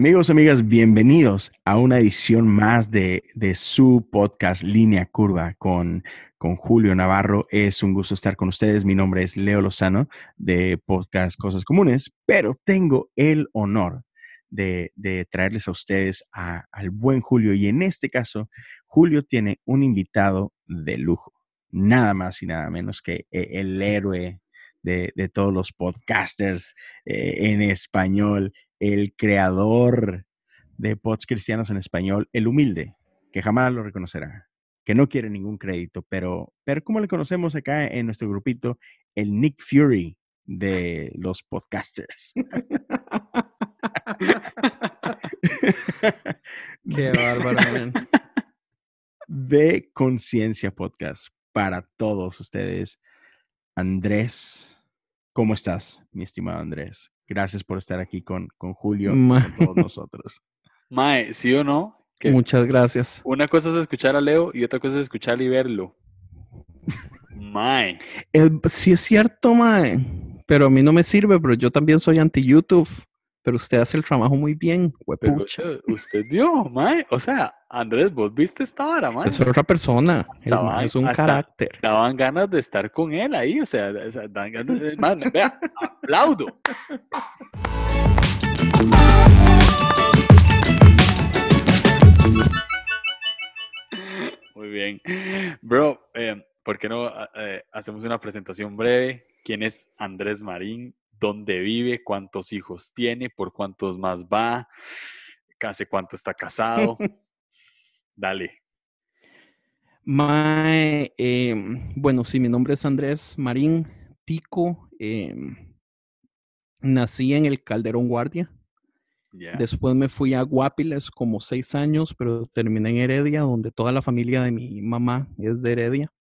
Amigos, amigas, bienvenidos a una edición más de, su podcast Línea Curva con, con Julio Navarro. Es un gusto estar con ustedes. Mi nombre es Leo Lozano de Podcast Cosas Comunes, pero tengo el honor de, traerles a ustedes al buen Julio. Y en este caso, Julio tiene un invitado de lujo. Nada más y nada menos que eh, el héroe de, todos los podcasters eh, en español, el creador de pods cristianos en español, el humilde, que jamás lo reconocerá, que no quiere ningún crédito, pero, pero como le conocemos acá en nuestro grupito, el Nick Fury de los podcasters. Qué bárbaro. De Conciencia Podcast para todos ustedes. Andrés, ¿cómo estás, mi estimado Andrés? Gracias por estar aquí con, con Julio y con todos nosotros. Mae, ¿sí o no? Muchas gracias. Una cosa es escuchar a Leo y otra cosa es escuchar y verlo. Mae. sí es cierto, Mae. Pero a mí no me sirve, pero yo también soy anti-YouTube. Pero usted hace el trabajo muy bien, usted, usted vio, mae. O sea, Andrés, vos viste esta vara, mae. Es otra persona. es un carácter. Daban ganas de estar con él ahí. O sea, dan ganas de. vea, aplaudo. Muy bien. Bro, eh, ¿por qué no eh, hacemos una presentación breve? ¿Quién es Andrés Marín? Dónde vive, cuántos hijos tiene, por cuántos más va, hace cuánto está casado. Dale. Em, bueno, sí, mi nombre es Andrés Marín Tico. Em, nací en el Calderón Guardia. Después me fui a Guapiles como seis años, pero terminé en Heredia, donde toda la familia de mi mamá es de Heredia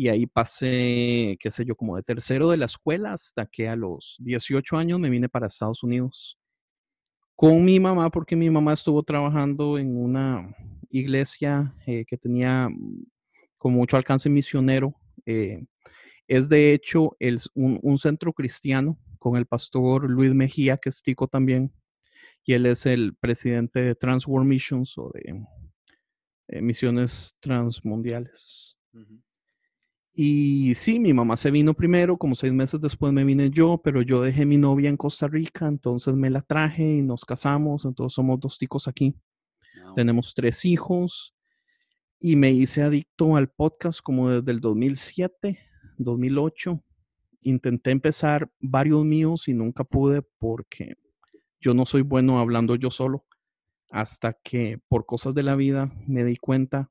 y ahí pasé, qué sé yo, como de tercero de la escuela hasta que a los 18 años me vine para Estados Unidos con mi mamá, porque mi mamá estuvo trabajando en una iglesia eh, que tenía mm, con mucho alcance misionero. Eh, es de hecho un, centro cristiano con el pastor Luis Mejía, que es tico también, y él es el presidente de Transworld Missions o de eh, misiones transmundiales. Y sí, mi mamá se vino primero, como seis meses después me vine yo, pero yo dejé mi novia en Costa Rica, entonces me la traje y nos casamos, entonces somos dos ticos aquí. Tenemos tres hijos y me hice adicto al podcast como desde el 2007, 2008. Intenté empezar varios míos y nunca pude porque yo no soy bueno hablando yo solo. Hasta que por cosas de la vida me di cuenta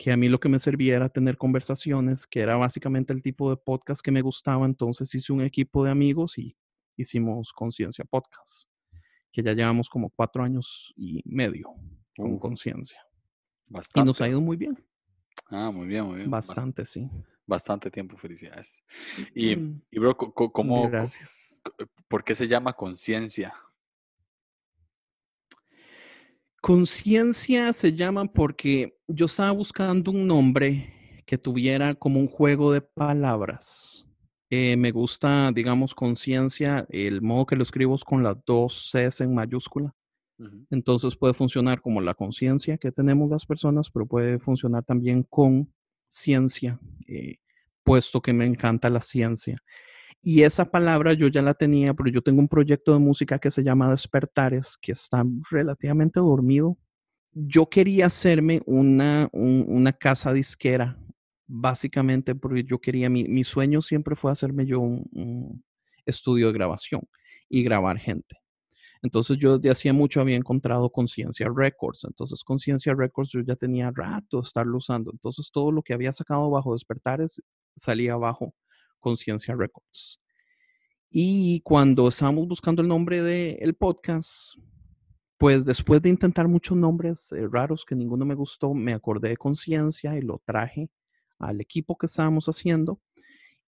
que a mí lo que me servía era tener conversaciones, que era básicamente el tipo de podcast que me gustaba. Entonces hice un equipo de amigos y hicimos Conciencia Podcast, que ya llevamos como cuatro años y medio con Conciencia. Y nos ha ido muy bien. Ah, muy bien, muy bien. Bastante, sí. Bastante tiempo, felicidades. Y, mm. y bro, ¿cómo, Gracias. ¿por qué se llama conciencia? Conciencia se llama porque yo estaba buscando un nombre que tuviera como un juego de palabras. Eh, me gusta, digamos, conciencia, el modo que lo escribo es con las dos Cs en mayúscula. Entonces puede funcionar como la conciencia que tenemos las personas, pero puede funcionar también con ciencia, eh, puesto que me encanta la ciencia. Y esa palabra yo ya la tenía, pero yo tengo un proyecto de música que se llama Despertares, que está relativamente dormido. Yo quería hacerme una, una casa disquera, básicamente porque yo quería, mi, mi sueño siempre fue hacerme yo un, estudio de grabación y grabar gente. Entonces yo desde hacía mucho había encontrado Conciencia Records. Entonces Conciencia Records yo ya tenía rato de estarlo usando. Entonces todo lo que había sacado bajo Despertares salía bajo Conciencia Records. Y cuando estábamos buscando el nombre del podcast, pues después de intentar muchos nombres eh, raros que ninguno me gustó, me acordé de Conciencia y lo traje al equipo que estábamos haciendo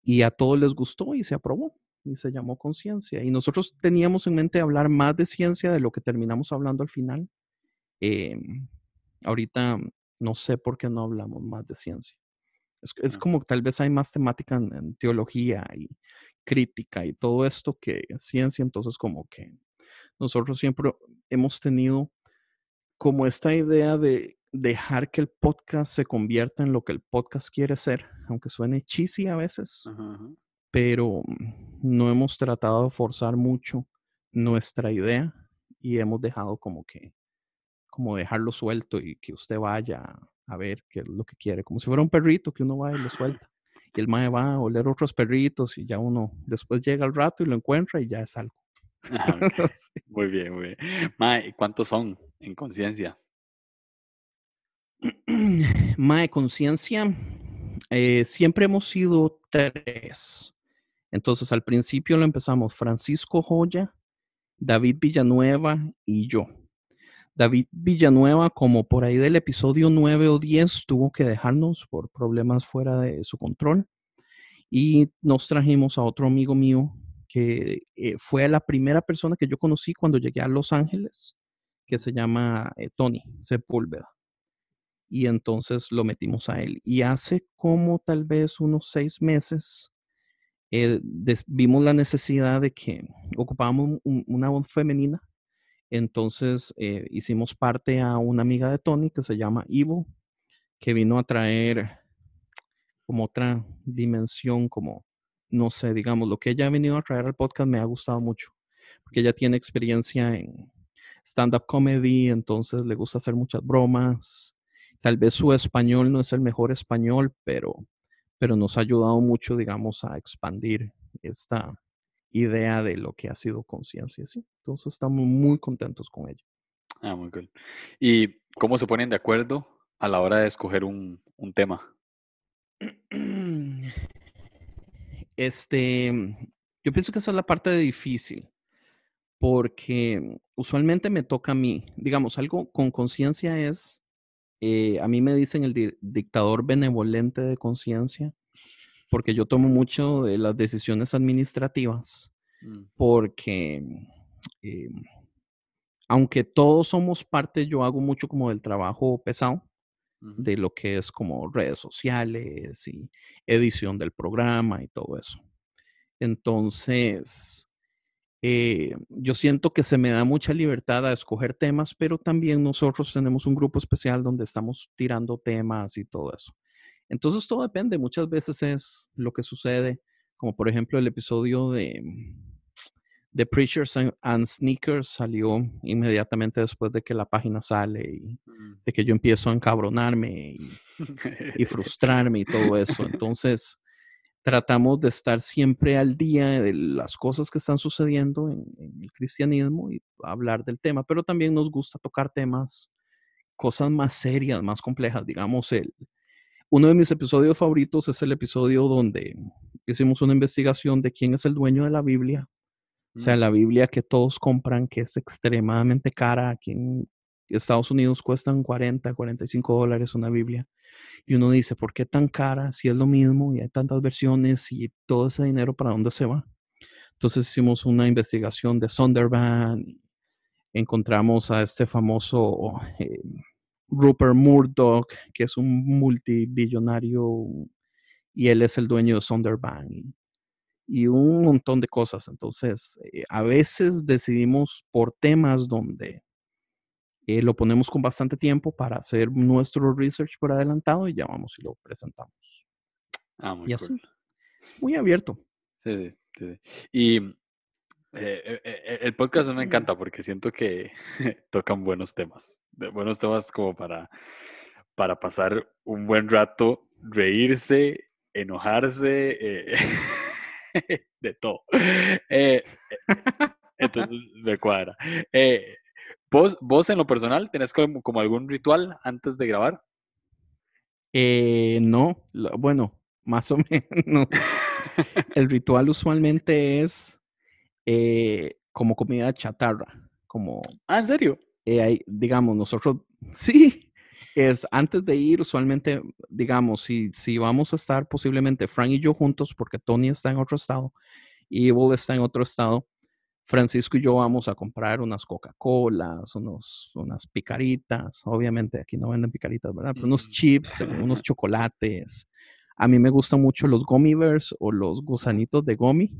y a todos les gustó y se aprobó y se llamó Conciencia. Y nosotros teníamos en mente hablar más de ciencia de lo que terminamos hablando al final. Em, ahorita no sé por qué no hablamos más de ciencia. Es, es como tal vez hay más temática en, teología y crítica y todo esto que ciencia, entonces como que nosotros siempre hemos tenido como esta idea de dejar que el podcast se convierta en lo que el podcast quiere ser, aunque suene cheesy a veces, pero no hemos tratado de forzar mucho nuestra idea y hemos dejado como que, como dejarlo suelto y que usted vaya a ver qué es lo que quiere, como si fuera un perrito que uno va y lo suelta. Y el mae va a oler otros perritos y ya uno después llega al rato y lo encuentra y ya es algo. Muy bien, muy bien. Mae, ¿cuántos son en conciencia? Mae, conciencia, eh, siempre hemos sido tres. Entonces, al principio lo empezamos Francisco Joya, David Villanueva y yo. David Villanueva, como por ahí del episodio 9 o 10, tuvo que dejarnos por problemas fuera de su control. Y nos trajimos a otro amigo mío que eh, fue la primera persona que yo conocí cuando llegué a Los Ángeles, que se llama eh, Tony Sepúlveda. Y entonces lo metimos a él. Y hace como tal vez unos seis meses eh, vimos la necesidad de que ocupábamos una voz femenina. Entonces hicimos parte a una amiga de Tony que se llama Ivo, que vino a traer como otra dimensión, como no sé, digamos, lo que ella ha venido a traer al podcast me ha gustado mucho, porque ella tiene experiencia en stand-up comedy, entonces le gusta hacer muchas bromas. Tal vez su español no es el mejor español, pero, pero nos ha ayudado mucho, digamos, a expandir esta idea de lo que ha sido conciencia. ¿sí? Entonces estamos muy contentos con ella. Ah, muy cool. ¿Y cómo se ponen de acuerdo a la hora de escoger un, un tema? Este, yo pienso que esa es la parte difícil, porque usualmente me toca a mí, digamos, algo con conciencia es, eh, a mí me dicen el dictador benevolente de conciencia, porque yo tomo mucho de las decisiones administrativas, mm. porque eh, aunque todos somos parte, yo hago mucho como del trabajo pesado, de lo que es como redes sociales y edición del programa y todo eso. Entonces, eh, yo siento que se me da mucha libertad a escoger temas, pero también nosotros tenemos un grupo especial donde estamos tirando temas y todo eso. Entonces, todo depende. Muchas veces es lo que sucede, como por ejemplo el episodio de The Preachers and, Sneakers salió inmediatamente después de que la página sale y mm. de que yo empiezo a encabronarme y, frustrarme y todo eso. Entonces, tratamos de estar siempre al día de las cosas que están sucediendo en, el cristianismo y hablar del tema, pero también nos gusta tocar temas, cosas más serias, más complejas. Digamos, el, uno de mis episodios favoritos es el episodio donde hicimos una investigación de quién es el dueño de la Biblia o sea, la Biblia que todos compran, que es extremadamente cara, aquí en Estados Unidos cuestan 40, 45 dólares una Biblia. Y uno dice, ¿por qué tan cara si es lo mismo y hay tantas versiones y todo ese dinero para dónde se va? Entonces hicimos una investigación de Sonderban, encontramos a este famoso eh, Rupert Murdoch, que es un multibillonario y él es el dueño de Sonderban y un montón de cosas. Entonces, eh, a veces decidimos por temas donde eh, lo ponemos con bastante tiempo para hacer nuestro research por adelantado y ya vamos y lo presentamos. Ah, muy cool. Muy abierto. Sí, sí, sí. Y eh, el podcast me encanta porque siento que tocan buenos temas. Buenos temas como para, para pasar un buen rato, reírse, enojarse. de todo. Eh, entonces me cuadra. Eh, ¿vos, ¿Vos en lo personal tenés como, como algún ritual antes de grabar? Eh, no, bueno, más o menos. El ritual usualmente es como comida chatarra, como... Ah, ¿en serio? digamos, nosotros, sí, es antes de ir, usualmente, digamos, si, si vamos a estar posiblemente Frank y yo juntos, porque Tony está en otro estado y Evo está en otro estado, Francisco y yo vamos a comprar unas Coca-Colas, unos, unas picaritas, obviamente aquí no venden picaritas, ¿verdad? Pero unos chips, unos chocolates. A mí me gustan mucho los gummy bears o los gusanitos de gummy.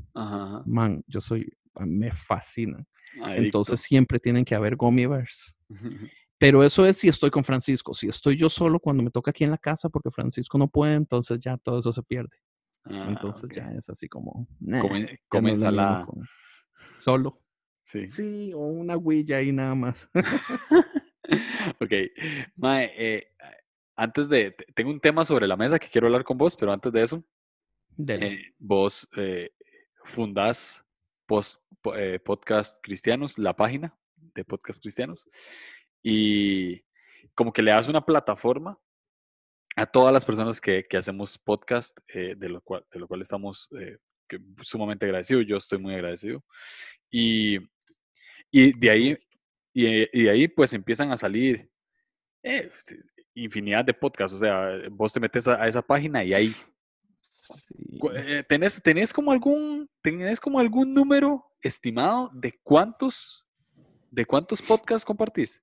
Man, yo soy, me fascinan. Entonces siempre tienen que haber gummy Pero eso es si estoy con Francisco. Si estoy yo solo cuando me toca aquí en la casa porque Francisco no puede, entonces ya todo eso se pierde. Ah, entonces ya es así como... la... Solo. Sí. Sí, o una huilla ahí nada más. ok. Mae, eh, antes de... Tengo un tema sobre la mesa que quiero hablar con vos, pero antes de eso, eh, vos eh, fundás post, Podcast Cristianos, la página de Podcast Cristianos, y como que le das una plataforma a todas las personas que, que hacemos podcast, de, lo cual, de lo cual estamos sumamente agradecidos. Yo estoy muy agradecido. Y, y de ahí, y, de ahí pues empiezan a salir eh, infinidad de podcasts. O sea, vos te metes a, esa página y ahí eh, ¿Tenés, ¿Tenés, como algún, ¿Tenés como algún número estimado de cuántos, de cuántos podcasts compartís?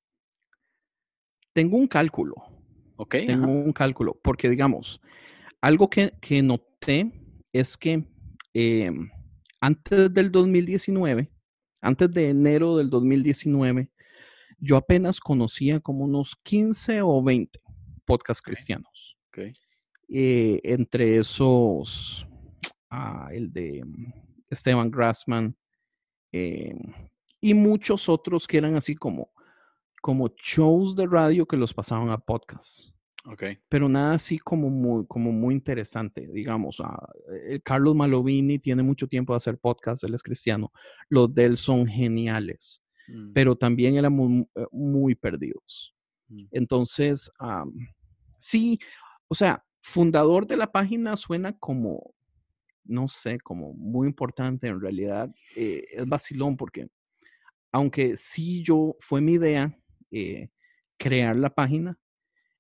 Tengo un cálculo. Ok. Tengo un cálculo, porque digamos, algo que, que noté es que em, antes del 2019, antes de enero del 2019, yo apenas conocía como unos 15 o 20 podcasts cristianos. Eh, entre esos, ah, el de Esteban Grassman eh, y muchos otros que eran así como, como shows de radio que los pasaban a podcasts. Pero nada así como muy, como muy interesante, digamos. Ah, Carlos Malovini tiene mucho tiempo de hacer podcasts, él es cristiano. Los de él son geniales, mm. pero también eran eh, muy, perdidos. Mm. Entonces, sí, o sea, fundador de la página suena como, no sé, como muy importante. En realidad eh, es vacilón porque, aunque sí yo, fue mi idea crear la página,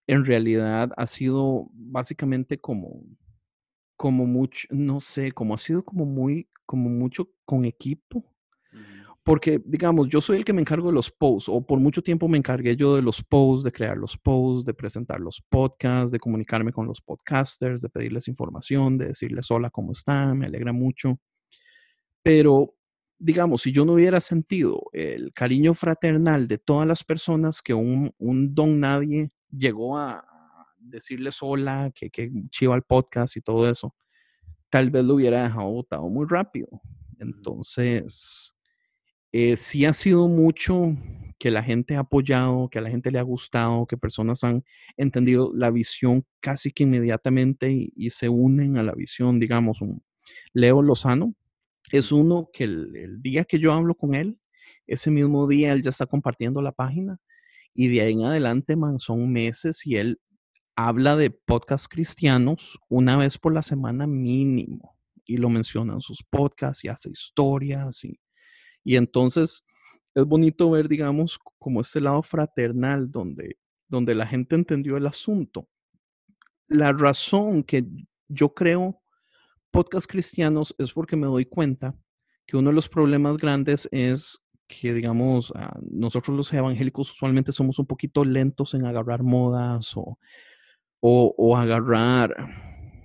en realidad ha sido básicamente como, como mucho, no sé, como ha sido como muy, como mucho con equipo. Porque, digamos, yo soy el que me encargo de los posts, o por mucho tiempo me encargué yo de los posts, de crear los posts, de presentar los podcasts, de comunicarme con los podcasters, de pedirles información, de decirles hola, ¿cómo están? Me alegra mucho. Pero, digamos, si yo no hubiera sentido el cariño fraternal de todas las personas que un, un don nadie llegó a decirles hola, que, que chiva el podcast y todo eso, tal vez lo hubiera dejado votado muy rápido. Entonces, eh, sí ha sido mucho que la gente ha apoyado, que a la gente le ha gustado, que personas han entendido la visión casi que inmediatamente y, se unen a la visión, digamos, un Leo Lozano es uno que el, día que yo hablo con él, ese mismo día él ya está compartiendo la página y de ahí en adelante, man, son meses y él habla de podcasts cristianos una vez por la semana mínimo. Y lo menciona en sus podcasts y hace historias. Y, y entonces es bonito ver, digamos, como este lado fraternal donde, donde la gente entendió el asunto. La razón que yo creo podcasts cristianos es porque me doy cuenta que uno de los problemas grandes es que, digamos, ah, nosotros los evangélicos usualmente somos un poquito lentos en agarrar modas o, o, agarrar...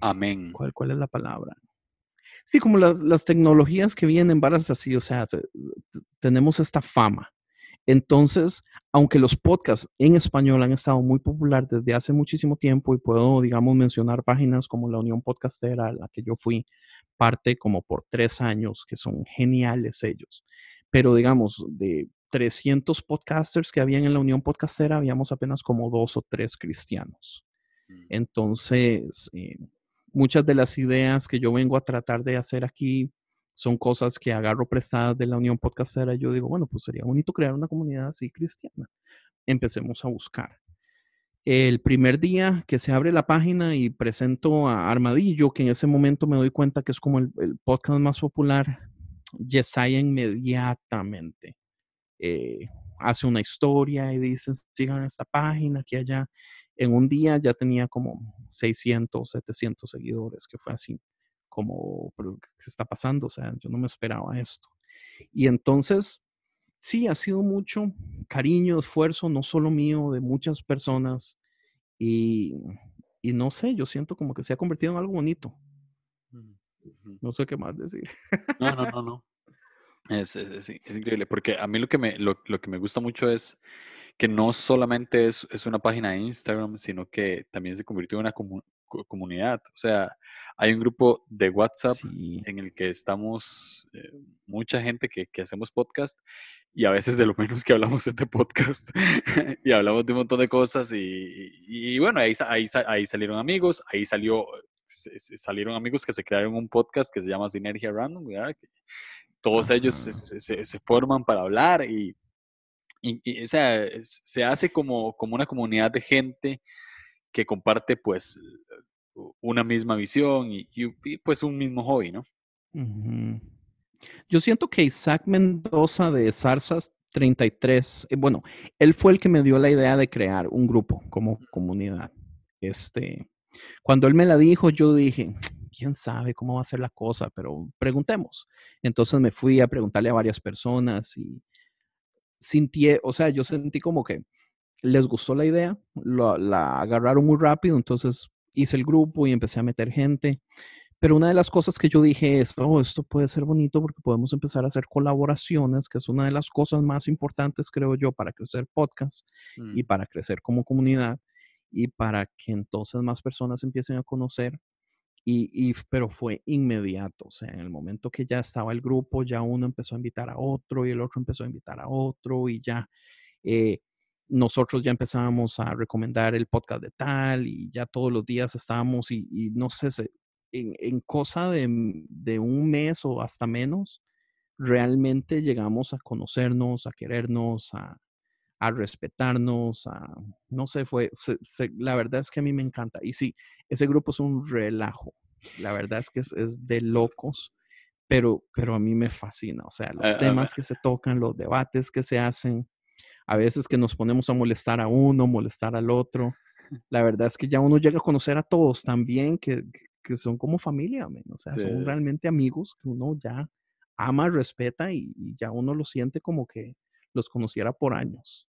Amén. ¿cuál, ¿Cuál es la palabra? Sí, como las, las tecnologías que vienen varas así, o sea, tenemos esta fama. Entonces, aunque los podcasts en español han estado muy populares desde hace muchísimo tiempo y puedo, digamos, mencionar páginas como la Unión Podcastera, a la que yo fui parte como por tres años, que son geniales ellos pero digamos, de 300 podcasters que habían en la Unión Podcastera, habíamos apenas como dos o tres cristianos. Mm. Entonces, eh, muchas de las ideas que yo vengo a tratar de hacer aquí son cosas que agarro prestadas de la Unión Podcastera. Yo digo, bueno, pues sería bonito crear una comunidad así cristiana. Empecemos a buscar. El primer día que se abre la página y presento a Armadillo, que en ese momento me doy cuenta que es como el podcast más popular Yesaya inmediatamente eh, hace una historia y dice, sigan esta página, aquí allá. En un día ya tenía como 600, 700 seguidores, que fue así como, ¿qué está pasando? O sea, yo no me esperaba esto. Y entonces, sí, ha sido mucho cariño, esfuerzo, no solo mío, de muchas personas. Y, y no sé, yo siento como que se ha convertido en algo bonito. No sé qué más decir. No, no, no, no. Es, es, increíble, porque a mí lo que me, lo, lo que me gusta mucho es que no solamente es, es, una página de Instagram, sino que también se convirtió en una comunidad. O sea, hay un grupo de WhatsApp en el que estamos eh, mucha gente que, que, hacemos podcast y a veces de lo menos que hablamos es de podcast y hablamos de un montón de cosas y, y, bueno, ahí, ahí, ahí, salieron amigos, ahí salió, salieron amigos que se crearon un podcast que se llama Sinergia Random, todos ellos se, se, se, forman para hablar y, y, o sea, se hace como, como una comunidad de gente que comparte pues una misma visión y, pues un mismo hobby, ¿no? Yo siento que Isaac Mendoza de Zarzas 33, eh, bueno, él fue el que me dio la idea de crear un grupo como comunidad. Este, cuando él me la dijo, yo dije, quién sabe cómo va a ser la cosa, pero preguntemos. Entonces me fui a preguntarle a varias personas y sentí, o sea, yo sentí como que les gustó la idea, la agarraron muy rápido, entonces hice el grupo y empecé a meter gente. Pero una de las cosas que yo dije es, oh, esto puede ser bonito porque podemos empezar a hacer colaboraciones, que es una de las cosas más importantes, creo yo, para crecer podcast y mm. para crecer como comunidad y para que entonces más personas empiecen a conocer. Y, y, pero fue inmediato, o sea, en el momento que ya estaba el grupo, ya uno empezó a invitar a otro y el otro empezó a invitar a otro y ya eh, nosotros ya empezábamos a recomendar el podcast de tal y ya todos los días estábamos y, no sé, en, en cosa de, de, un mes o hasta menos, realmente llegamos a conocernos, a querernos, a, a respetarnos, a, no sé, fue, la verdad es que a mí me encanta. Y sí, ese grupo es un relajo, la verdad es que es, es de locos, pero, pero a mí me fascina, o sea, los temas que se tocan, los debates que se hacen, a veces que nos ponemos a molestar a uno, molestar al otro. La verdad es que ya uno llega a conocer a todos también, que, que son como familia, o sea, son realmente amigos que uno ya ama, respeta y, ya uno lo siente como que los conociera por años.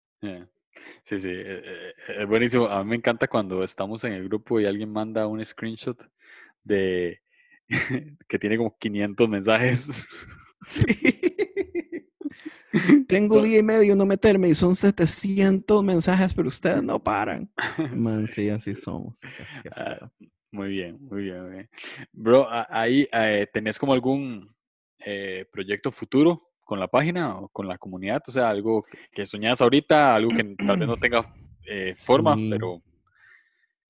Sí, sí, eh, eh, es buenísimo. A mí me encanta cuando estamos en el grupo y alguien manda un screenshot de que tiene como 500 mensajes. Sí. Tengo día y medio no meterme y son 700 mensajes, pero ustedes no paran. Man, sí, así somos. Ah, muy bien, muy bien, muy bien. Bro, ahí eh, tenés como algún eh, proyecto futuro con la página o con la comunidad, o sea, algo que soñás ahorita, algo que tal vez no tenga eh, forma, pero,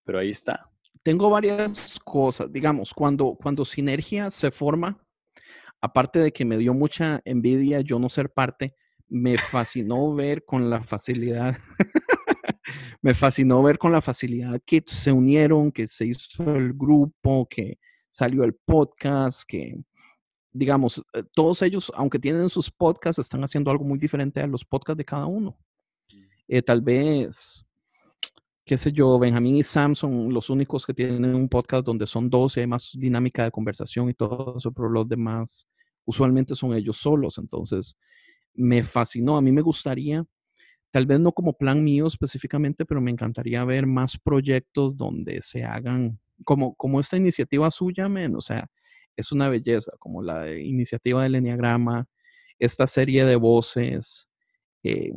pero ahí está. Tengo varias cosas, digamos, cuando, cuando Sinergia se forma, aparte de que me dio mucha envidia yo no ser parte, me fascinó ver con la facilidad, me fascinó ver con la facilidad que se unieron, que se hizo el grupo, que salió el podcast, que digamos, eh, todos ellos, aunque tienen sus podcasts, están haciendo algo muy diferente a los podcasts de cada uno. Eh, tal vez, qué sé yo, Benjamín y Sam son los únicos que tienen un podcast donde son dos y hay más dinámica de conversación y todo eso, pero los demás usualmente son ellos solos. Entonces, me fascinó. A mí me gustaría, tal vez no como plan mío específicamente, pero me encantaría ver más proyectos donde se hagan, como, como esta iniciativa suya, men, o sea, es una belleza, como la iniciativa del Enneagrama, esta serie de voces. Eh,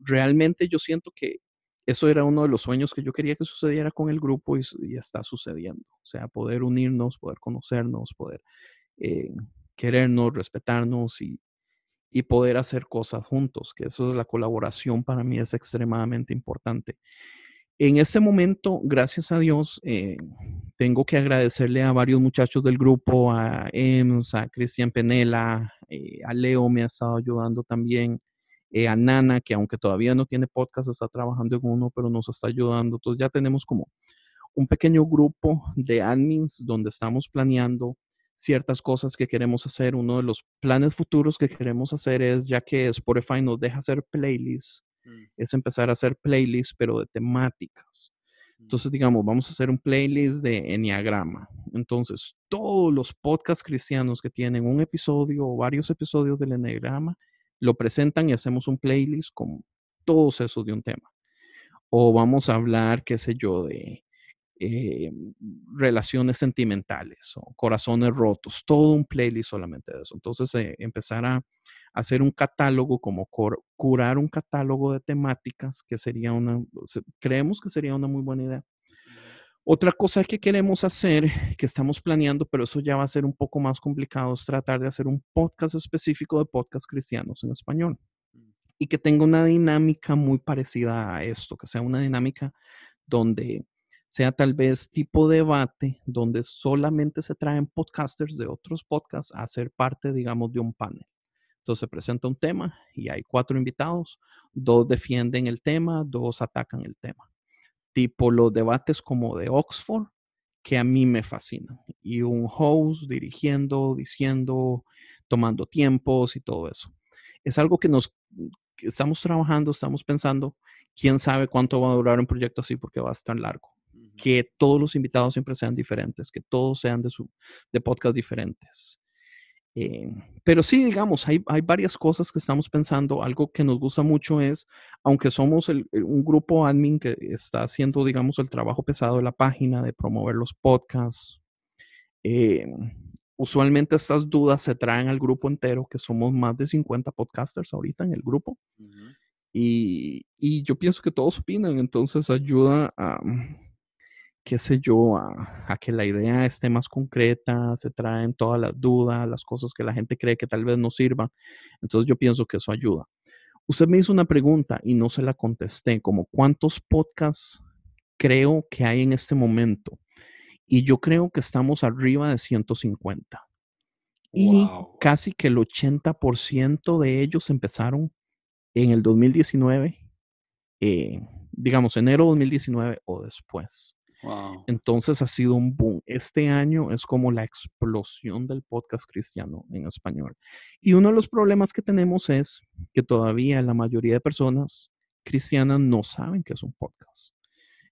realmente yo siento que eso era uno de los sueños que yo quería que sucediera con el grupo y, está sucediendo. O sea, poder unirnos, poder conocernos, poder eh, querernos, respetarnos y, y poder hacer cosas juntos, que eso es la colaboración para mí es extremadamente importante. En este momento, gracias a Dios, eh, tengo que agradecerle a varios muchachos del grupo, a Ems, a Cristian Penela, eh, a Leo me ha estado ayudando también, eh, a Nana, que aunque todavía no tiene podcast, está trabajando en uno, pero nos está ayudando. Entonces ya tenemos como un pequeño grupo de admins donde estamos planeando ciertas cosas que queremos hacer. Uno de los planes futuros que queremos hacer es, ya que Spotify nos deja hacer playlists, mm. es empezar a hacer playlists, pero de temáticas. Mm. Entonces, digamos, vamos a hacer un playlist de Enneagrama. Entonces, todos los podcasts cristianos que tienen un episodio o varios episodios del Enneagrama, lo presentan y hacemos un playlist con todos esos de un tema. O vamos a hablar, qué sé yo, de eh, relaciones sentimentales o corazones rotos, todo un playlist solamente de eso. Entonces, eh, empezar a, hacer un catálogo, como curar un catálogo de temáticas, que sería una, creemos que sería una muy buena idea. Otra cosa que queremos hacer, que estamos planeando, pero eso ya va a ser un poco más complicado, es tratar de hacer un podcast específico de podcast cristianos en español mm. y que tenga una dinámica muy parecida a esto, que sea una dinámica donde sea tal vez tipo debate, donde solamente se traen podcasters de otros podcasts a ser parte, digamos, de un panel. Entonces se presenta un tema y hay cuatro invitados, dos defienden el tema, dos atacan el tema tipo los debates como de Oxford, que a mí me fascinan. Y un host dirigiendo, diciendo, tomando tiempos y todo eso. Es algo que nos estamos trabajando, estamos pensando, quién sabe cuánto va a durar un proyecto así porque va a estar largo. Que todos los invitados siempre sean diferentes, que todos sean de, su, de podcast diferentes. Eh, pero sí, digamos, hay, hay, varias cosas que estamos pensando. Algo que nos gusta mucho es, aunque somos un grupo admin que está haciendo, digamos, el trabajo pesado de la página, de promover los podcasts, eh, usualmente estas dudas se traen al grupo entero, que somos más de 50 podcasters ahorita en el grupo. y, y, yo pienso que todos opinan, entonces ayuda a qué sé yo, a, que la idea esté más concreta, se traen todas las dudas, las cosas que la gente cree que tal vez no sirvan. Entonces yo pienso que eso ayuda. Usted me hizo una pregunta y no se la contesté, como cuántos podcasts creo que hay en este momento. Y yo creo que estamos arriba de 150. Y casi que el 80% de ellos empezaron en el 2019, eh, digamos enero 2019 o después. Entonces ha sido un boom. Este año es como la explosión del podcast cristiano en español. Y uno de los problemas que tenemos es que todavía la mayoría de personas cristianas no saben que es un podcast.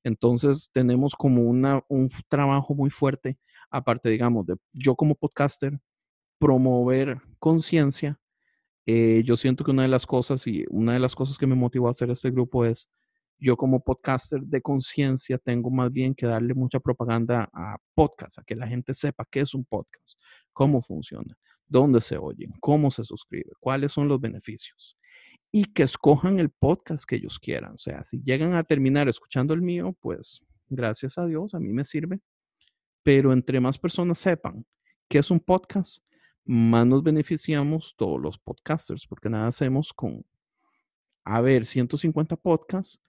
Entonces tenemos como una, un trabajo muy fuerte, aparte, digamos, de yo como podcaster, promover conciencia. Eh, yo siento que una de las cosas y una de las cosas que me motivó a hacer este grupo es yo como podcaster de conciencia tengo más bien que darle mucha propaganda a podcast, a que la gente sepa qué es un podcast, cómo funciona, dónde se oyen, cómo se suscribe, cuáles son los beneficios y que escojan el podcast que ellos quieran. O sea, si llegan a terminar escuchando el mío, pues gracias a Dios, a mí me sirve. Pero entre más personas sepan qué es un podcast, más nos beneficiamos todos los podcasters, porque nada hacemos con, a ver, 150 podcasts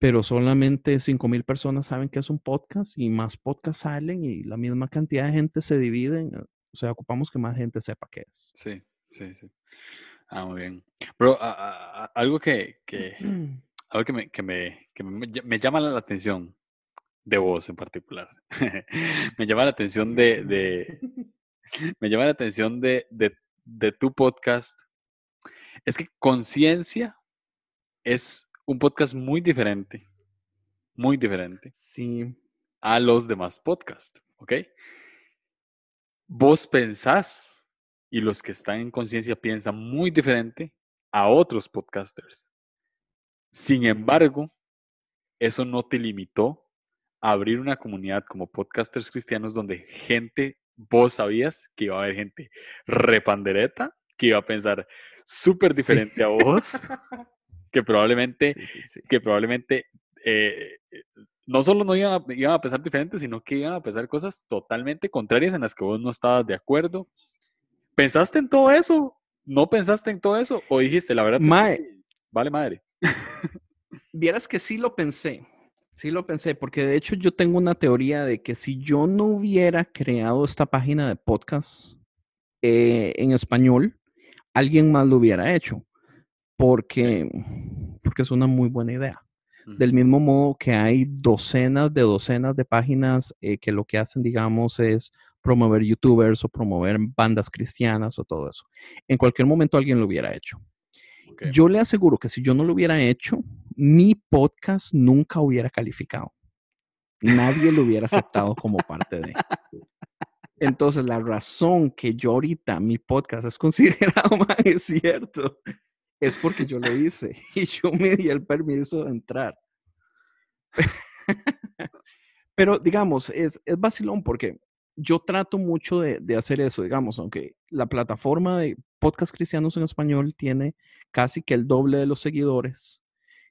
pero solamente 5.000 personas saben que es un podcast y más podcasts salen y la misma cantidad de gente se divide. o sea, ocupamos que más gente sepa qué es. Sí, sí, sí. Ah, muy bien. Bro, algo que, que, algo que, me, que, me, que me, llama la atención de vos en particular. me llama la atención de, de me llama la atención de, de, de tu podcast. Es que conciencia es un podcast muy diferente, muy diferente. Sí. A los demás podcasts, ¿ok? Vos pensás y los que están en conciencia piensan muy diferente a otros podcasters. Sin embargo, eso no te limitó a abrir una comunidad como podcasters cristianos donde gente, vos sabías que iba a haber gente repandereta, que iba a pensar súper diferente a vos, que probablemente, que probablemente eh, no solo no iban a, iban a pensar diferentes, sino que iban a pensar cosas totalmente contrarias en las que vos no estabas de acuerdo. ¿Pensaste en todo eso? ¿No pensaste en todo eso? ¿O dijiste, la verdad, vale madre? Vieras que sí lo pensé. Sí lo pensé, porque de hecho yo tengo una teoría de que si yo no hubiera creado esta página de podcast eh, en español, alguien más lo hubiera hecho porque, porque es una muy buena idea. Del mismo modo que hay docenas de docenas de páginas eh, que lo que hacen, digamos, es promover youtubers o promover bandas cristianas o todo eso. En cualquier momento alguien lo hubiera hecho. Yo le aseguro que si yo no lo hubiera hecho, mi podcast nunca hubiera calificado. Nadie lo hubiera aceptado como parte de. Entonces, la razón que yo ahorita mi podcast es considerado más es cierto es porque yo lo hice y yo me di el permiso de entrar. Pero digamos, es, es vacilón porque yo trato mucho de, hacer eso, digamos, aunque la plataforma de Podcast Cristianos en Español tiene casi que el doble de los seguidores.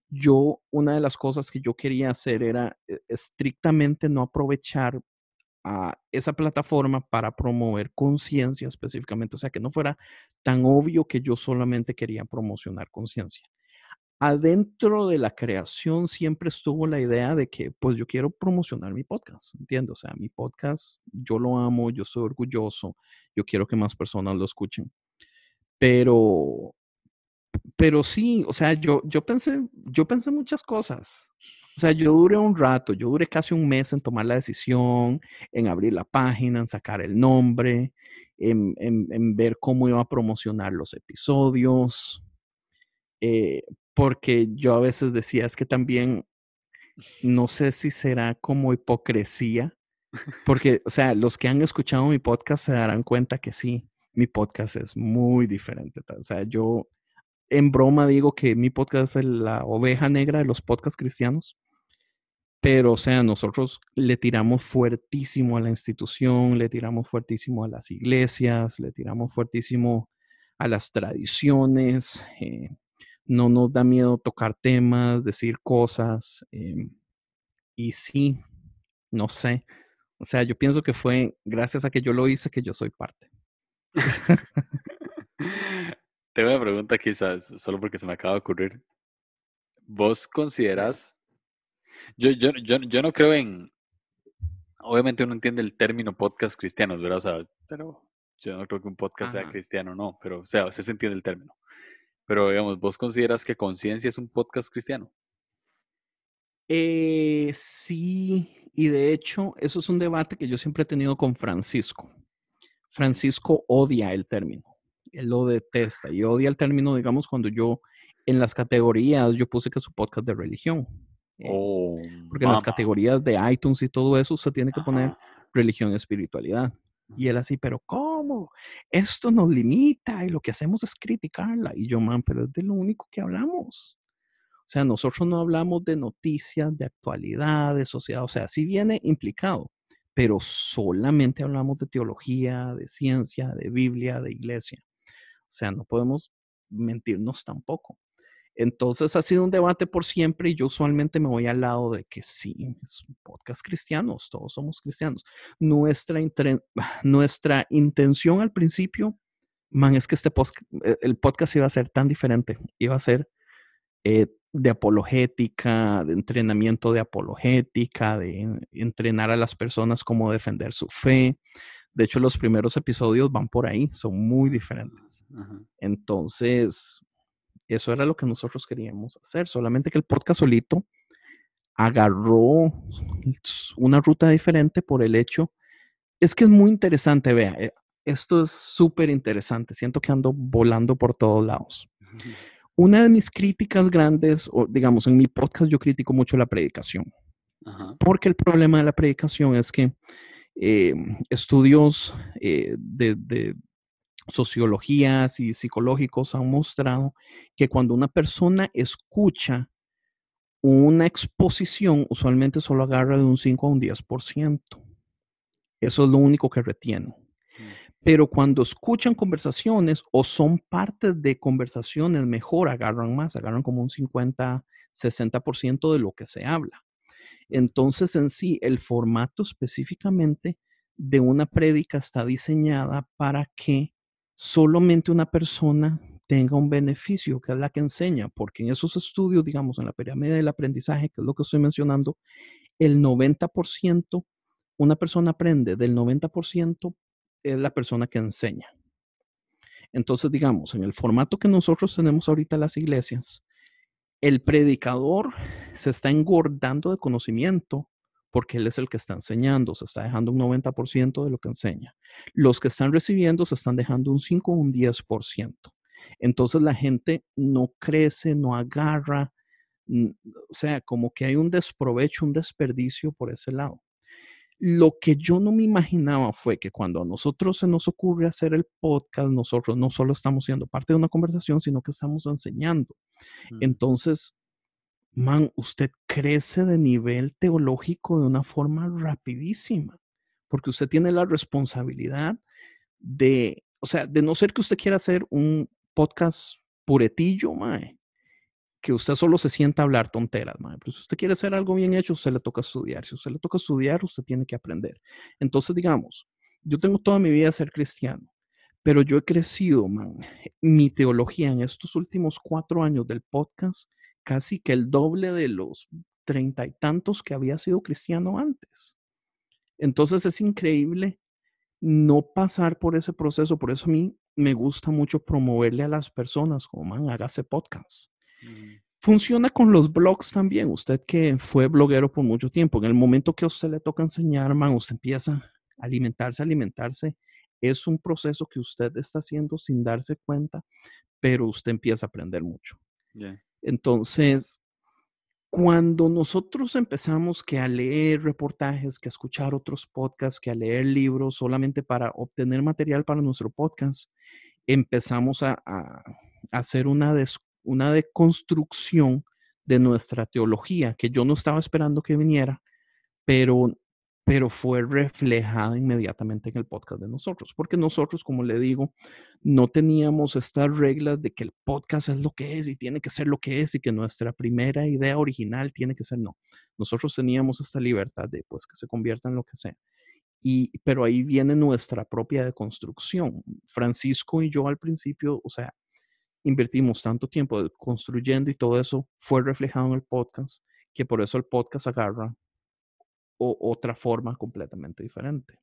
Yo, una de las cosas que yo quería hacer era eh, estrictamente no aprovechar a esa plataforma para promover conciencia específicamente, o sea, que no fuera tan obvio que yo solamente quería promocionar conciencia. Adentro de la creación siempre estuvo la idea de que, pues yo quiero promocionar mi podcast, ¿entiendes? O sea, mi podcast, yo lo amo, yo soy orgulloso, yo quiero que más personas lo escuchen. Pero, pero sí, o sea, yo, yo pensé, yo pensé muchas cosas. O sea, yo duré un rato, yo duré casi un mes en tomar la decisión, en abrir la página, en sacar el nombre, en, en, ver cómo iba a promocionar los episodios. Eh, porque yo a veces decía, es que también no sé si será como hipocresía, porque, o sea, los que han escuchado mi podcast se darán cuenta que sí, mi podcast es muy diferente. O sea, yo en broma digo que mi podcast es la oveja negra de los podcasts cristianos, pero o sea, nosotros le tiramos fuertísimo a la institución, le tiramos fuertísimo a las iglesias, le tiramos fuertísimo a las tradiciones. Eh, no nos da miedo tocar temas, decir cosas. Em, y sí, no sé. O sea, yo pienso que fue gracias a que yo lo hice que yo soy parte. Tengo una pregunta quizás, solo porque se me acaba de ocurrir. ¿Vos consideras yo, yo, yo, yo no creo en. Obviamente uno entiende el término podcast cristianos, ¿verdad? O sea, pero yo no creo que un podcast sea cristiano, no, pero o sea, usted se entiende el término. Pero digamos, ¿vos consideras que Conciencia es un podcast cristiano? Eh, sí, y de hecho, eso es un debate que yo siempre he tenido con Francisco. Francisco odia el término, él lo detesta y odia el término, digamos, cuando yo en las categorías yo puse que es un podcast de religión. Eh, oh, porque en las categorías de iTunes y todo eso se tiene que poner religión y espiritualidad. Y él así, pero ¿cómo? Esto nos limita y lo que hacemos es criticarla. Y yo, man, pero es de lo único que hablamos. O sea, nosotros no hablamos de noticias, de actualidad, de sociedad. O sea, sí viene implicado, pero solamente hablamos de teología, de ciencia, de Biblia, de iglesia. O sea, no podemos mentirnos tampoco. Entonces ha sido un debate por siempre y yo usualmente me voy al lado de que sí, es un podcast cristianos, todos somos cristianos. Nuestra, nuestra intención al principio, man, es que este e, el podcast iba a ser tan diferente, iba a ser eh, de apologética, de entrenamiento de apologética, de entrenar a las personas cómo defender su fe. De hecho, los primeros episodios van por ahí, son muy diferentes. Entonces, eso era lo que nosotros queríamos hacer, solamente que el podcast solito agarró una ruta diferente por el hecho, es que es muy interesante, vea, eh, esto es súper interesante, siento que ando volando por todos lados. Una de mis críticas grandes, o digamos, en mi podcast yo critico mucho la predicación, porque el problema de la predicación es que eh, estudios eh, de, sociologías y psicológicos han mostrado que cuando una persona escucha una exposición, usualmente solo agarra de un 5 a un 10%. Eso es lo único que retiene. Mm. Pero cuando escuchan conversaciones o son parte de conversaciones, mejor agarran más, agarran como un 50, 60% de lo que se habla. Entonces, en sí, el formato específicamente de una prédica está diseñada para que solamente una persona tenga un beneficio, que es la que enseña, porque en esos estudios, digamos, en la pirámide del aprendizaje, que es lo que estoy mencionando, el 90%, una persona aprende, del 90% es la persona que enseña. Entonces, digamos, en el formato que nosotros tenemos ahorita en las iglesias, el predicador se está engordando de conocimiento porque él es el que está enseñando, se está dejando un 90% de lo que enseña. Los que están recibiendo se están dejando un 5 o un 10%. Entonces la gente no crece, no agarra, o sea, como que hay un desprovecho, un desperdicio por ese lado. Lo que yo no me imaginaba fue que cuando a nosotros se nos ocurre hacer el podcast, nosotros no solo estamos siendo parte de una conversación, sino que estamos enseñando. Mm. Entonces, man, usted crece de nivel teológico de una forma rapidísima, porque usted tiene la responsabilidad de o sea, de no ser que usted quiera hacer un podcast puretillo, mae, que usted solo se sienta a hablar tonteras, mae. Pero si usted quiere hacer algo bien hecho, usted le toca estudiar. Si usted le toca estudiar, usted tiene que aprender. Entonces, digamos, yo tengo toda mi vida ser cristiano, pero yo he crecido, man. Mi teología en estos últimos cuatro años del podcast, casi que el doble de los treinta y tantos que había sido cristiano antes. Entonces es increíble no pasar por ese proceso. Por eso a mí me gusta mucho promoverle a las personas, como man, hágase podcast. Funciona con los blogs también. Usted que fue bloguero por mucho tiempo, en el momento que a usted le toca enseñar, man, usted empieza a alimentarse, alimentarse. Es un proceso que usted está haciendo sin darse cuenta, pero usted empieza a aprender mucho. Entonces, cuando nosotros empezamos que a leer reportajes, que a escuchar otros podcasts, que a leer libros solamente para obtener material para nuestro podcast, empezamos a, hacer una, una deconstrucción de nuestra teología, que yo no estaba esperando que viniera, pero pero fue reflejada inmediatamente en el podcast de nosotros, porque nosotros, como le digo, no teníamos estas reglas de que el podcast es lo que es y tiene que ser lo que es y que nuestra primera idea original tiene que ser no. Nosotros teníamos esta libertad de pues que se convierta en lo que sea. Y, pero ahí viene nuestra propia deconstrucción. Francisco y yo al principio, o sea, invertimos tanto tiempo construyendo y todo eso fue reflejado en el podcast, que por eso el podcast agarra o otra forma completamente diferente.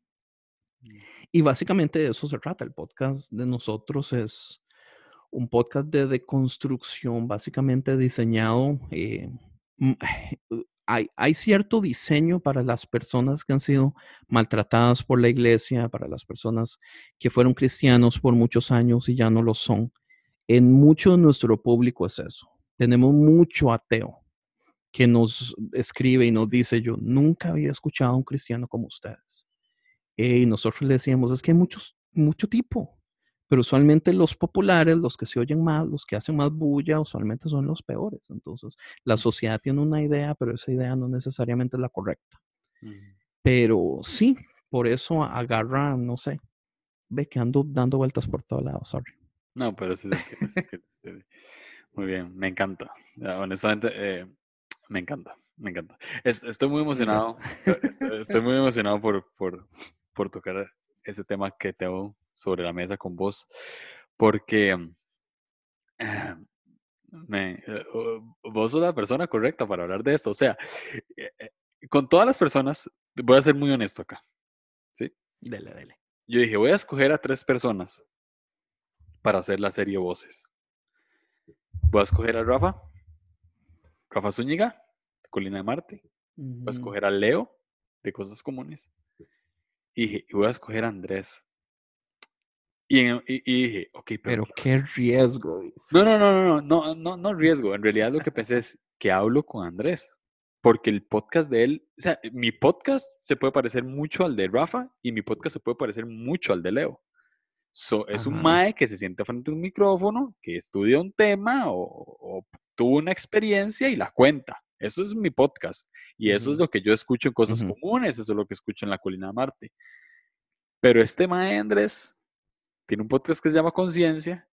Mm. Y básicamente de eso se trata. El podcast de nosotros es un podcast de deconstrucción, básicamente diseñado. Eh, mm, hay, hay, cierto diseño para las personas que han sido maltratadas por la iglesia, para las personas que fueron cristianos por muchos años y ya no lo son. En mucho de nuestro público es eso. Tenemos mucho ateo que nos escribe y nos dice, yo nunca había escuchado a un cristiano como ustedes. y nosotros le decíamos, es que hay muchos, mucho tipo, pero usualmente los populares, los que se oyen más, los que hacen más bulla, usualmente son los peores. Entonces, la sociedad tiene una idea, pero esa idea no necesariamente es la correcta. Pero sí, por eso agarra, no sé, ve que ando dando vueltas por todos lados, sorry. No, pero sí, muy bien, me encanta. Honestamente, eh, me encanta, me encanta. estoy muy emocionado. Estoy, muy emocionado por, por, por, tocar ese tema que tengo sobre la mesa con vos, porque me, eh, vos sos la persona correcta para hablar de esto. O sea, eh, eh, con todas las personas, voy a ser muy honesto acá. ¿sí? Dele, dele. Yo dije, voy a escoger a tres personas para hacer la serie Voces. Voy a escoger a Rafa, Rafa Zúñiga, de Colina de Marte. Voy a escoger a Leo, de Cosas Comunes. Y dije, voy a escoger a Andrés. Y, dije, ok, pero, qué riesgo. No, no, no, no, no, no, no riesgo. En realidad lo que pensé es que hablo con Andrés. Porque el podcast de él, o sea, mi podcast se puede parecer mucho al de Rafa y mi podcast se puede parecer mucho al de Leo. es un mae que se siente frente a un micrófono, que estudia un tema o, tuvo una experiencia y la cuenta. Eso es mi podcast. Y eso es lo que yo escucho en Cosas Comunes, eso es lo que escucho en La Colina de Marte. Pero este Andrés tiene un podcast que se llama Conciencia,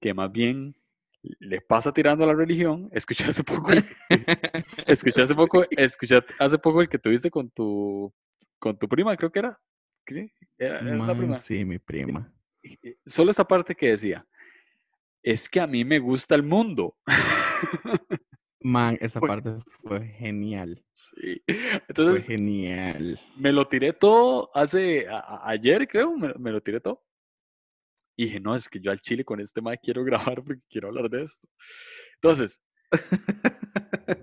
que más bien le pasa tirando a la religión. Escuché hace poco, escuché hace poco, escuché hace poco el que tuviste con tu, con tu prima, creo que era. Era, era prima. Sí, mi prima. Solo esta parte que decía, es que a mí me gusta el mundo. Man, esa parte fue genial. Sí. Entonces. Fue genial. Me lo tiré todo hace. ayer, creo, me, lo tiré todo. Y dije, no, es que yo al chile con este tema quiero grabar porque quiero hablar de esto. Entonces,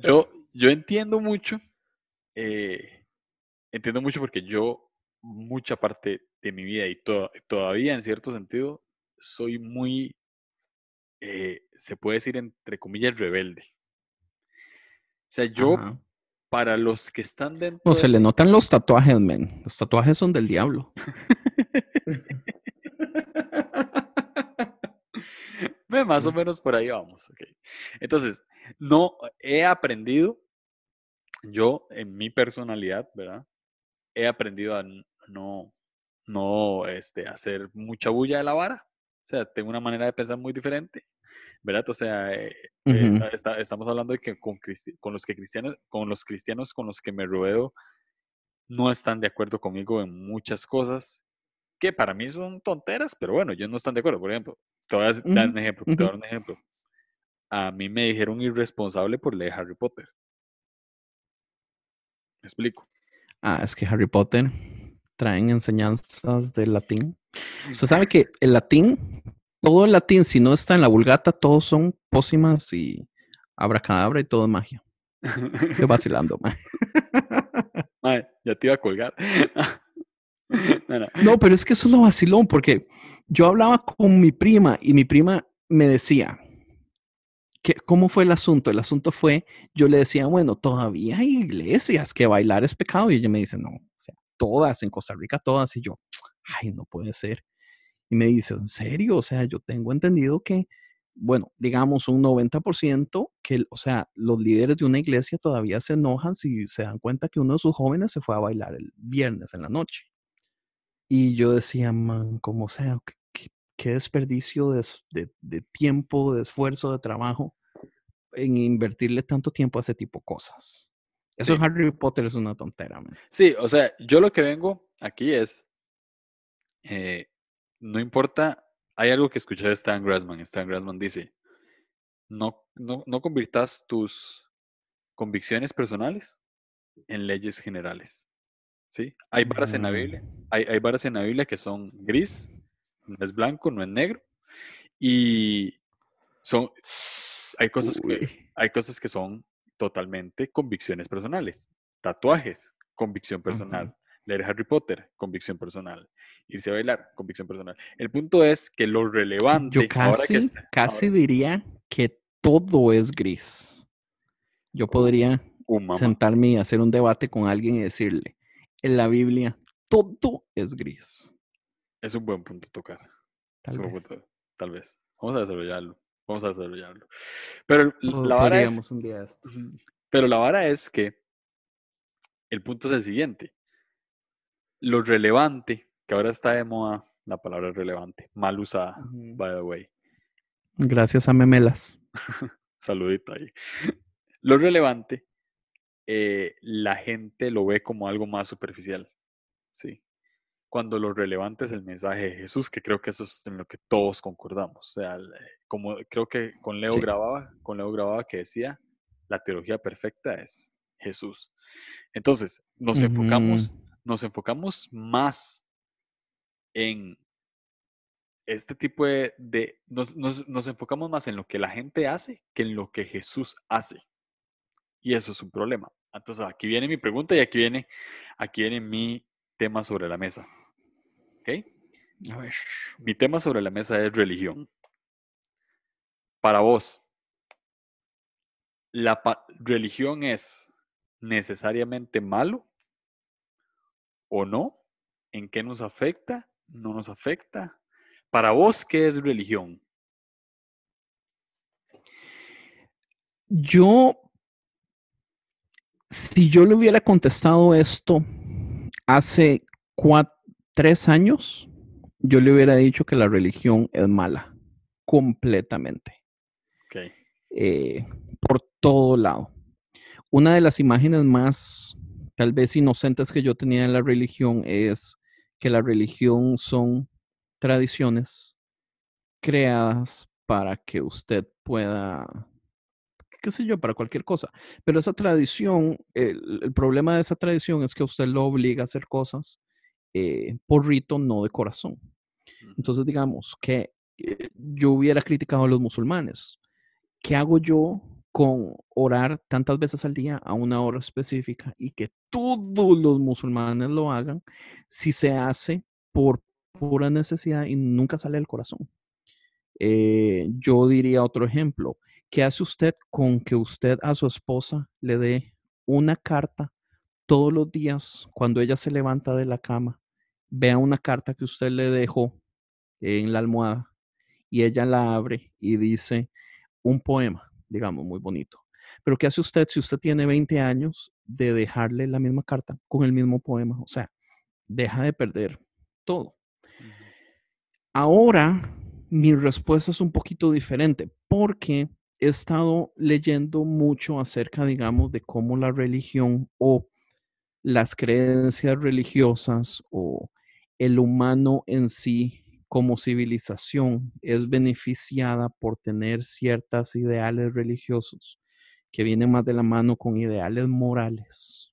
yo, yo entiendo mucho. Eh, entiendo mucho porque yo, mucha parte de mi vida y todavía en cierto sentido, soy muy eh, se puede decir entre comillas, rebelde. O sea, yo, para los que están dentro... No, se le notan los tatuajes, men. Los tatuajes son del diablo. Más o menos por ahí vamos. Entonces, no he aprendido, yo en mi personalidad, ¿verdad? He aprendido a no, no este, hacer mucha bulla de la vara. O sea, tengo una manera de pensar muy diferente. ¿Verdad? O sea, eh, eh, estamos hablando de que con, con, los que cristianos, con los cristianos con los que me rodeo no están de acuerdo conmigo en muchas cosas que para mí son tonteras, pero bueno, ellos no están de acuerdo. Por ejemplo, te voy a dar un ejemplo. Te voy a dar un ejemplo. A mí me dijeron irresponsable por leer Harry Potter. ¿Me explico? Ah, es que Harry Potter traen enseñanzas de latín. Usted sabe que el latín, todo el latín, si no está en la vulgata, todos son pócimas y abracadabra y todo es magia. Estoy vacilando, man. ya te iba a colgar. no, pero es que eso es lo vacilón, porque yo hablaba con mi prima y mi prima me decía, que, ¿cómo fue el asunto? El asunto fue, yo le decía, bueno, todavía hay iglesias que bailar es pecado. Y ella me dice, no, o sea, todas, en Costa Rica todas. Y yo, ay, no puede ser. Y me dice, ¿en serio? O sea, yo tengo entendido que, bueno, digamos un 90%, que, o sea, los líderes de una iglesia todavía se enojan si se dan cuenta que uno de sus jóvenes se fue a bailar el viernes en la noche. Y yo decía, man, como sea, qué, qué desperdicio de, de, de, tiempo, de esfuerzo, de trabajo en invertirle tanto tiempo a ese tipo de cosas. Eso Harry Potter es una tontera. Man. Sí, o sea, yo lo que vengo aquí es, eh, no importa, hay algo que escuché de Stan Grassman. Stan Grassman dice, no, no, no convirtas tus convicciones personales en leyes generales. ¿Sí? Hay varas en la Biblia, mm. hay, hay varas en la Biblia que son gris, no es blanco, no es negro, y son, hay cosas, que, hay cosas que son totalmente convicciones personales. Tatuajes, convicción personal. Leer Harry Potter, convicción personal. Irse a bailar, convicción personal. El punto es que lo relevante. Yo casi, casi diría que todo es gris. Yo podría uh, sentarme y hacer un debate con alguien y decirle, en la Biblia todo es gris. Es un buen punto tocar. Tal, vez. tal vez. Vamos a desarrollarlo. Vamos a desarrollarlo. Pero la vara es. Un día Pero la vara es que el punto es el siguiente. Lo relevante, que ahora está de moda la palabra relevante, mal usada, by the way. Gracias a Memelas. Saludito ahí. Lo relevante, eh, la gente lo ve como algo más superficial. Sí cuando lo relevante es el mensaje de Jesús, que creo que eso es en lo que todos concordamos. O sea, como creo que con Leo grababa, con Leo grababa que decía, la teología perfecta es Jesús. Entonces, nos enfocamos, nos enfocamos más en este tipo de, nos, nos, enfocamos más en lo que la gente hace que en lo que Jesús hace. Y eso es un problema. Entonces, aquí viene mi pregunta y aquí viene, aquí viene mi tema sobre la mesa. ¿Ok? A ver. Mi tema sobre la mesa es religión. Para vos, ¿la religión es necesariamente malo o no? ¿En qué nos afecta? ¿No nos afecta? Para vos, ¿qué es religión? Yo, si yo le hubiera contestado esto hace cuatro, tres años, yo le hubiera dicho que la religión es mala, completamente. Eh, por todo lado. Una de las imágenes más, tal vez inocentes que yo tenía en la religión es que la religión son tradiciones creadas para que usted pueda, qué sé yo, para cualquier cosa. Pero esa tradición, el, el problema de esa tradición es que usted lo obliga a hacer cosas eh, por rito, no de corazón. Entonces, digamos que eh, yo hubiera criticado a los musulmanes. ¿Qué hago yo con orar tantas veces al día a una hora específica y que todos los musulmanes lo hagan si se hace por pura necesidad y nunca sale del corazón? Eh, yo diría otro ejemplo. ¿Qué hace usted con que usted a su esposa le dé una carta todos los días cuando ella se levanta de la cama vea una carta que usted le dejó en la almohada y ella la abre y dice un poema, digamos, muy bonito. Pero ¿qué hace usted si usted tiene 20 años de dejarle la misma carta con el mismo poema? O sea, deja de perder todo. Ahora, mi respuesta es un poquito diferente porque he estado leyendo mucho acerca, digamos, de cómo la religión o las creencias religiosas o el humano en sí como civilización es beneficiada por tener ciertas ideales religiosos que vienen más de la mano con ideales morales.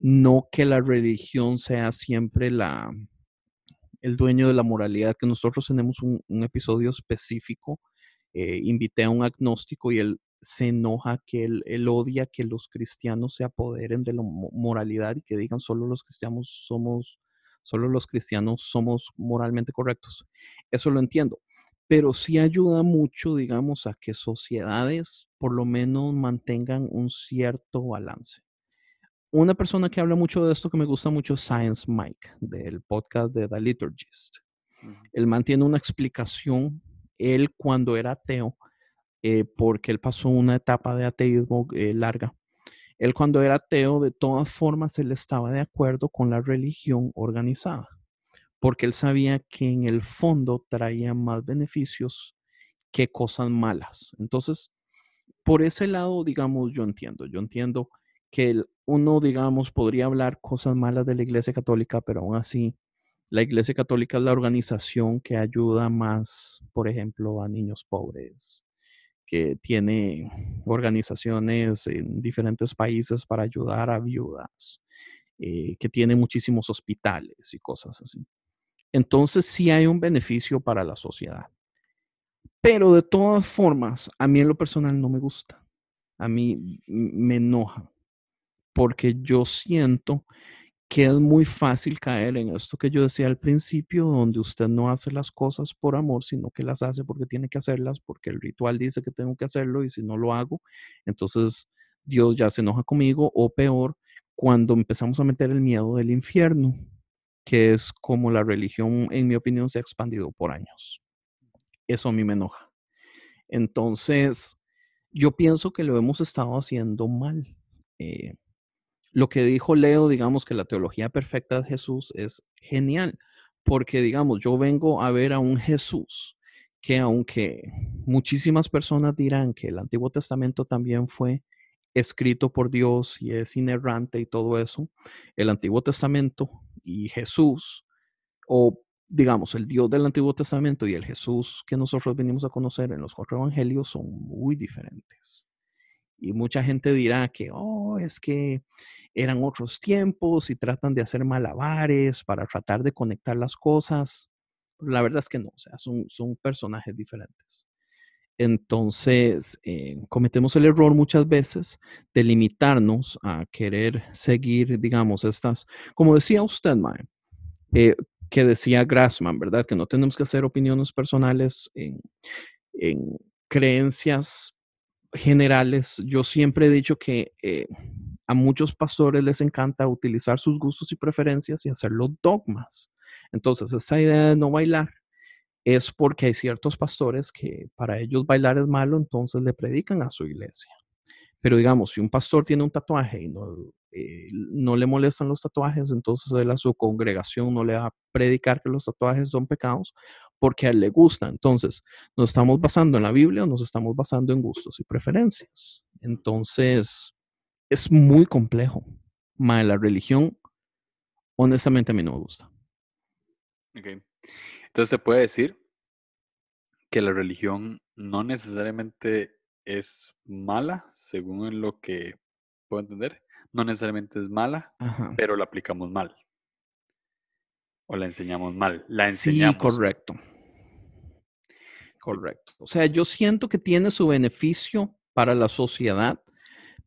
No que la religión sea siempre la, el dueño de la moralidad, que nosotros tenemos un, episodio específico. Eh, invité a un agnóstico y él se enoja que él, odia que los cristianos se apoderen de la moralidad y que digan solo los cristianos somos Solo los cristianos somos moralmente correctos. Eso lo entiendo. Pero sí ayuda mucho, digamos, a que sociedades por lo menos mantengan un cierto balance. Una persona que habla mucho de esto que me gusta mucho es Science Mike, del podcast de The Liturgist. Él mantiene una explicación, él cuando era ateo, eh, porque él pasó una etapa de ateísmo eh, larga, él cuando era ateo, de todas formas, él estaba de acuerdo con la religión organizada, porque él sabía que en el fondo traía más beneficios que cosas malas. Entonces, por ese lado, digamos, yo entiendo, yo entiendo que uno, digamos, podría hablar cosas malas de la Iglesia Católica, pero aún así, la Iglesia Católica es la organización que ayuda más, por ejemplo, a niños pobres, que tiene organizaciones en diferentes países para ayudar a viudas, eh, que tiene muchísimos hospitales y cosas así. Entonces sí hay un beneficio para la sociedad. Pero de todas formas, a mí en lo personal no me gusta. A mí me enoja porque yo siento que es muy fácil caer en esto que yo decía al principio, donde usted no hace las cosas por amor, sino que las hace porque tiene que hacerlas, porque el ritual dice que tengo que hacerlo y si no lo hago, entonces Dios ya se enoja conmigo o peor, cuando empezamos a meter el miedo del infierno, que es como la religión, en mi opinión, se ha expandido por años. Eso a mí me enoja. Entonces, yo pienso que lo hemos estado haciendo mal. Eh, lo que dijo Leo, digamos que la teología perfecta de Jesús es genial, porque digamos, yo vengo a ver a un Jesús que aunque muchísimas personas dirán que el Antiguo Testamento también fue escrito por Dios y es inerrante y todo eso, el Antiguo Testamento y Jesús, o digamos, el Dios del Antiguo Testamento y el Jesús que nosotros venimos a conocer en los cuatro evangelios son muy diferentes. Y mucha gente dirá que, oh, es que eran otros tiempos y tratan de hacer malabares para tratar de conectar las cosas. La verdad es que no, o sea, son, son personajes diferentes. Entonces, eh, cometemos el error muchas veces de limitarnos a querer seguir, digamos, estas, como decía usted, Mae, eh, que decía Grassman, ¿verdad? Que no tenemos que hacer opiniones personales en, en creencias generales, yo siempre he dicho que eh, a muchos pastores les encanta utilizar sus gustos y preferencias y hacerlo dogmas. Entonces, esta idea de no bailar es porque hay ciertos pastores que para ellos bailar es malo, entonces le predican a su iglesia. Pero digamos, si un pastor tiene un tatuaje y no, eh, no le molestan los tatuajes, entonces él a su congregación no le va a predicar que los tatuajes son pecados porque a él le gusta. Entonces, ¿nos estamos basando en la Biblia o nos estamos basando en gustos y preferencias? Entonces, es muy complejo. la religión, honestamente, a mí no me gusta. Ok. Entonces, se puede decir que la religión no necesariamente es mala, según lo que puedo entender no necesariamente es mala, pero la aplicamos mal. O la enseñamos mal. La enseñamos. Sí, correcto. Correcto. O sea, yo siento que tiene su beneficio para la sociedad,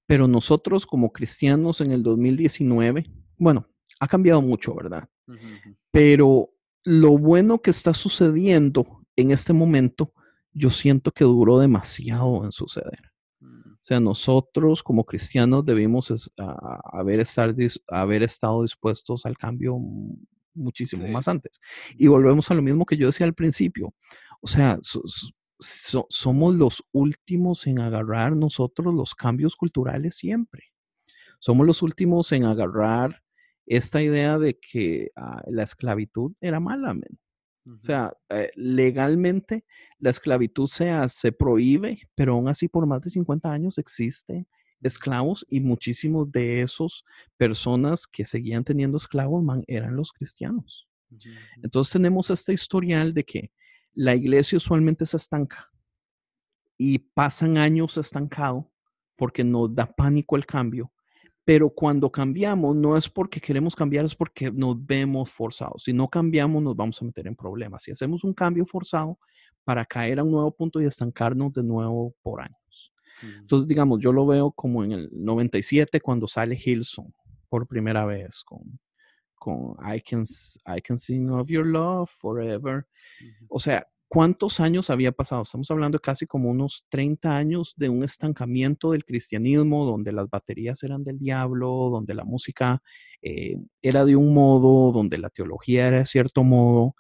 pero nosotros como cristianos en el 2019, bueno, ha cambiado mucho, ¿verdad? Pero lo bueno que está sucediendo en este momento, yo siento que duró demasiado en suceder. O sea, nosotros como cristianos debimos haber, estar, haber estado dispuestos al cambio muchísimo más antes. Y volvemos a lo mismo que yo decía al principio. O sea, somos los últimos en agarrar nosotros los cambios culturales siempre. Somos los últimos en agarrar esta idea de que ah, la esclavitud era mala, O sea, eh, legalmente la esclavitud se, se prohíbe, pero aún así por más de 50 años existen esclavos y muchísimos de esos personas que seguían teniendo esclavos eran los cristianos. Entonces tenemos este historial de que la iglesia usualmente se estanca y pasan años estancado porque nos da pánico el cambio. Pero cuando cambiamos, no es porque queremos cambiar, es porque nos vemos forzados. Si no cambiamos, nos vamos a meter en problemas. Si hacemos un cambio forzado para caer a un nuevo punto y estancarnos de nuevo por años. Entonces, digamos, yo lo veo como en el 97 cuando sale Hilson por primera vez con, con I, can, I Can Sing of Your Love Forever. O sea, ¿cuántos años había pasado? Estamos hablando de casi como unos 30 años de un estancamiento del cristianismo, donde las baterías eran del diablo, donde la música eh, era de un modo, donde la teología era de cierto modo.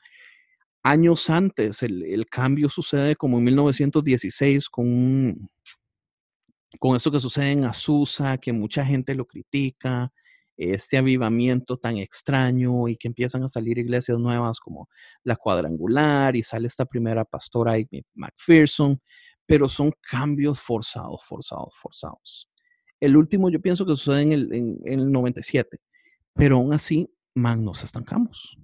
Años antes, el, el cambio sucede como en 1916 con un, con eso que sucede en Azusa, que mucha gente lo critica, este avivamiento tan extraño y que empiezan a salir iglesias nuevas como la cuadrangular y sale esta primera pastora McPherson, pero son cambios forzados, forzados, forzados. El último yo pienso que sucede en el, en, el 97, pero aún así, man, nos estancamos.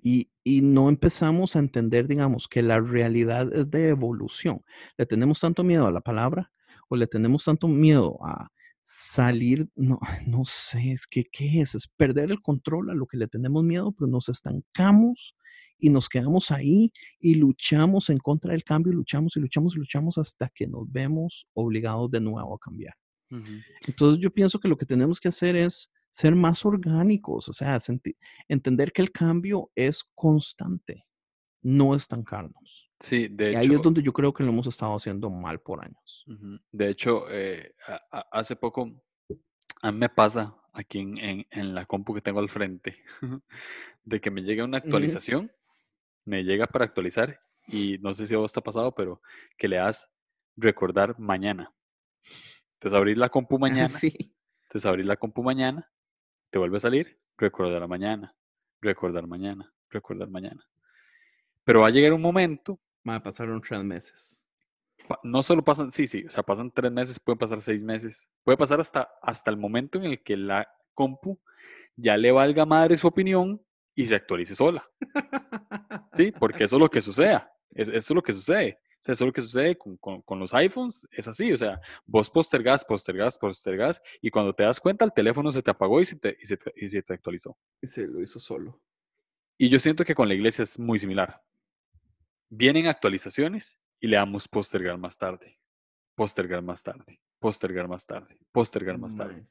y, y, no empezamos a entender, digamos, que la realidad es de evolución. Le tenemos tanto miedo a la palabra o le tenemos tanto miedo a salir, no, no sé, es que, ¿qué es? Es perder el control a lo que le tenemos miedo, pero nos estancamos y nos quedamos ahí y luchamos en contra del cambio, luchamos y luchamos y luchamos hasta que nos vemos obligados de nuevo a cambiar. Entonces yo pienso que lo que tenemos que hacer es ser más orgánicos, o sea, entender que el cambio es constante, no estancarnos. Sí, de y ahí es donde yo creo que lo hemos estado haciendo mal por años. De hecho, eh, hace poco, a mí me pasa aquí en, en, la compu que tengo al frente, de que me llega una actualización, me llega para actualizar y no sé si a vos te ha pasado, pero que le das recordar mañana. Entonces abrir la compu mañana, sí. entonces abrir la compu mañana, te vuelve a salir, recordar mañana, recordar mañana, recordar mañana. Pero va a llegar un momento pasaron tres meses. No solo pasan, sí, sí, o sea, pasan tres meses, pueden pasar seis meses, puede pasar hasta, hasta el momento en el que la compu ya le valga madre su opinión y se actualice sola. Sí, porque eso es lo que sucede. Eso es lo que sucede. O sea, eso es lo que sucede con, con, los iPhones. Es así. O sea, vos postergás, postergás, postergás. Y cuando te das cuenta, el teléfono se te apagó y se te, y se te, y se te actualizó. Y se lo hizo solo. Y yo siento que con la iglesia es muy similar vienen actualizaciones y le damos postergar más tarde, postergar más tarde, postergar más tarde, postergar más tarde.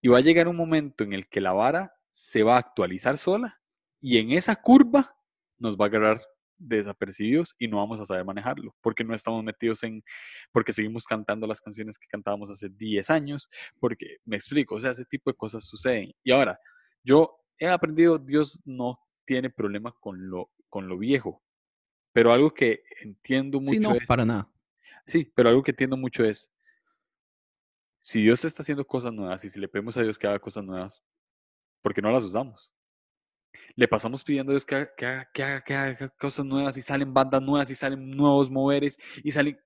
Y va a llegar un momento en el que la vara se va a actualizar sola y en esa curva nos va a agarrar desapercibidos y no vamos a saber manejarlo, porque no estamos metidos en, porque seguimos cantando las canciones que cantábamos hace 10 años, porque me explico, o sea, ese tipo de cosas suceden. Y ahora, yo he aprendido, Dios no tiene problema con lo, con lo viejo, pero algo que entiendo mucho sí, no, para nada. Sí, pero algo que entiendo mucho es, si Dios está haciendo cosas nuevas y si le pedimos a Dios que haga cosas nuevas, ¿por qué no las usamos? Le pasamos pidiendo a Dios que haga, que haga, cosas nuevas y salen bandas nuevas y salen nuevos moveres y salen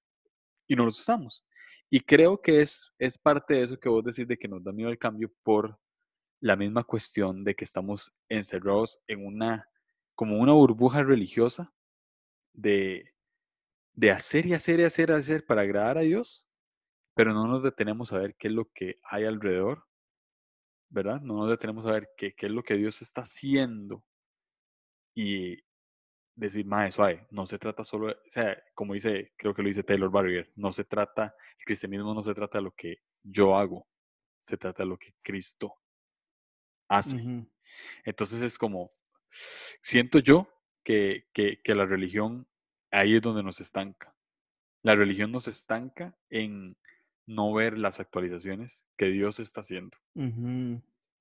y no los usamos. Y creo que es, es parte de eso que vos decís de que nos da miedo el cambio por la misma cuestión de que estamos encerrados en una, como una burbuja religiosa de, de hacer y hacer y hacer y hacer para agradar a Dios, pero no nos detenemos a ver qué es lo que hay alrededor, ¿verdad? No nos detenemos a ver qué, qué es lo que Dios está haciendo y decir, más suave, no se trata solo, o sea, como dice, creo que lo dice Taylor Barrier, no se trata, el cristianismo no se trata de lo que yo hago, se trata de lo que Cristo hace. Entonces es como, siento yo que, que, la religión ahí es donde nos estanca. La religión nos estanca en no ver las actualizaciones que Dios está haciendo.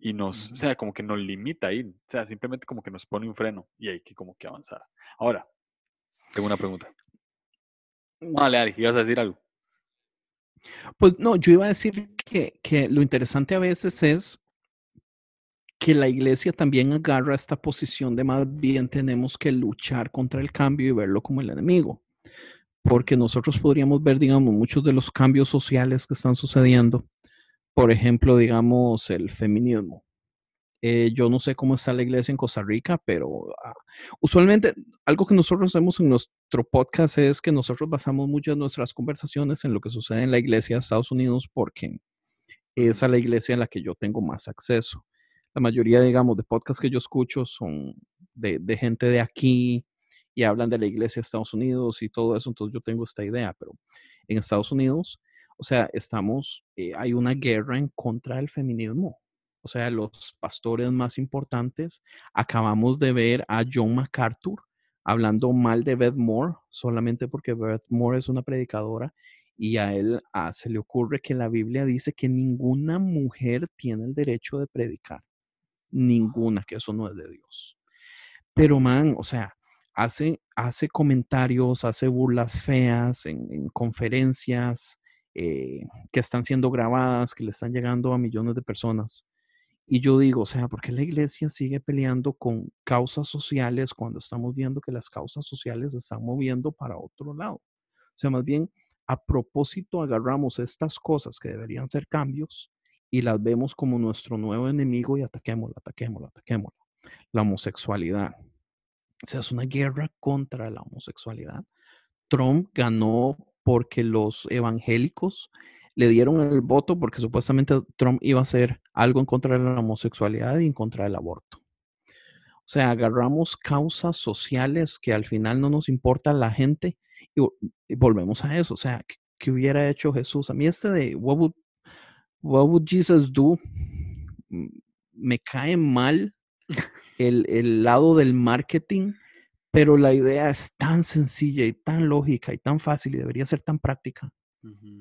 Y nos, o sea, como que nos limita ahí. O sea, simplemente como que nos pone un freno y hay que como que avanzar. Ahora, tengo una pregunta. Dale, Ari, ¿ibas a decir algo? Pues no, yo iba a decir que, que lo interesante a veces es que la iglesia también agarra esta posición de más bien tenemos que luchar contra el cambio y verlo como el enemigo. Porque nosotros podríamos ver, digamos, muchos de los cambios sociales que están sucediendo. Por ejemplo, digamos, el feminismo. Eh, yo no sé cómo está la iglesia en Costa Rica, pero ah, usualmente algo que nosotros hacemos en nuestro podcast es que nosotros basamos muchas de nuestras conversaciones en lo que sucede en la iglesia de Estados Unidos porque es a la iglesia en la que yo tengo más acceso la mayoría, digamos, de podcasts que yo escucho son de, gente de aquí y hablan de la iglesia de Estados Unidos y todo eso, entonces yo tengo esta idea, pero en Estados Unidos, o sea, estamos, eh, hay una guerra en contra del feminismo. O sea, los pastores más importantes, acabamos de ver a John MacArthur hablando mal de Beth Moore, solamente porque Beth Moore es una predicadora y a él ah, se le ocurre que la Biblia dice que ninguna mujer tiene el derecho de predicar ninguna, que eso no es de Dios. Pero, man, o sea, hace, hace comentarios, hace burlas feas en, conferencias eh, que están siendo grabadas, que le están llegando a millones de personas. Y yo digo, o sea, ¿por qué la iglesia sigue peleando con causas sociales cuando estamos viendo que las causas sociales se están moviendo para otro lado? O sea, más bien, a propósito, agarramos estas cosas que deberían ser cambios y las vemos como nuestro nuevo enemigo y ataquémosla, ataquémosla, ataquémosla. La homosexualidad. O sea, es una guerra contra la homosexualidad. Trump ganó porque los evangélicos le dieron el voto porque supuestamente Trump iba a hacer algo en contra de la homosexualidad y en contra del aborto. O sea, agarramos causas sociales que al final no nos importa la gente y, volvemos a eso. O sea, ¿qué, hubiera hecho Jesús? A mí este de what What would Jesus do? Me cae mal el, lado del marketing, pero la idea es tan sencilla y tan lógica y tan fácil y debería ser tan práctica.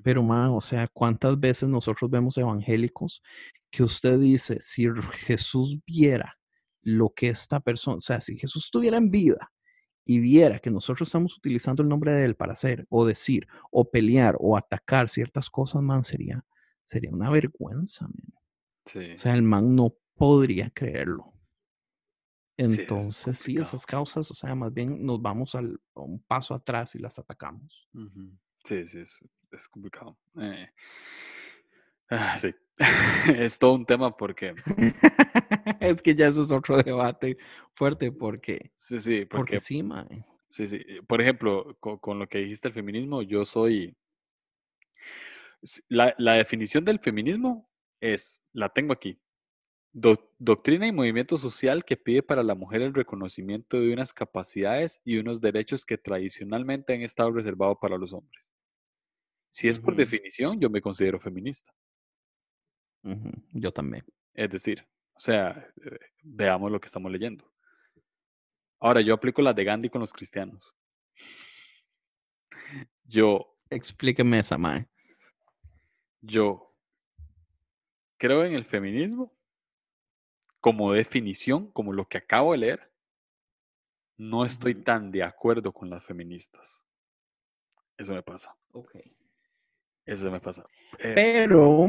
Pero, man, o sea, ¿cuántas veces nosotros vemos evangélicos que usted dice, si Jesús viera lo que esta persona, o sea, si Jesús estuviera en vida y viera que nosotros estamos utilizando el nombre de él para hacer o decir o pelear o atacar ciertas cosas, man, sería, sería una vergüenza, O sea, el man no podría creerlo. Entonces, sí, esas causas, o sea, más bien nos vamos al, a un paso atrás y las atacamos. Sí, sí, es, complicado. Eh, ah, sí, es todo un tema porque... es que ya eso es otro debate fuerte porque... Sí, sí, porque, sí, man. Sí, sí. Por ejemplo, con, lo que dijiste el feminismo, yo soy la, definición del feminismo es, la tengo aquí, doctrina y movimiento social que pide para la mujer el reconocimiento de unas capacidades y unos derechos que tradicionalmente han estado reservados para los hombres. Si es por definición, yo me considero feminista. Yo también. Es decir, o sea, eh, veamos lo que estamos leyendo. Ahora, yo aplico la de Gandhi con los cristianos. Yo. Explíqueme esa, Mae. Yo creo en el feminismo como definición, como lo que acabo de leer. No estoy tan de acuerdo con las feministas. Eso me pasa. Ok. Eso me pasa. Eh, Pero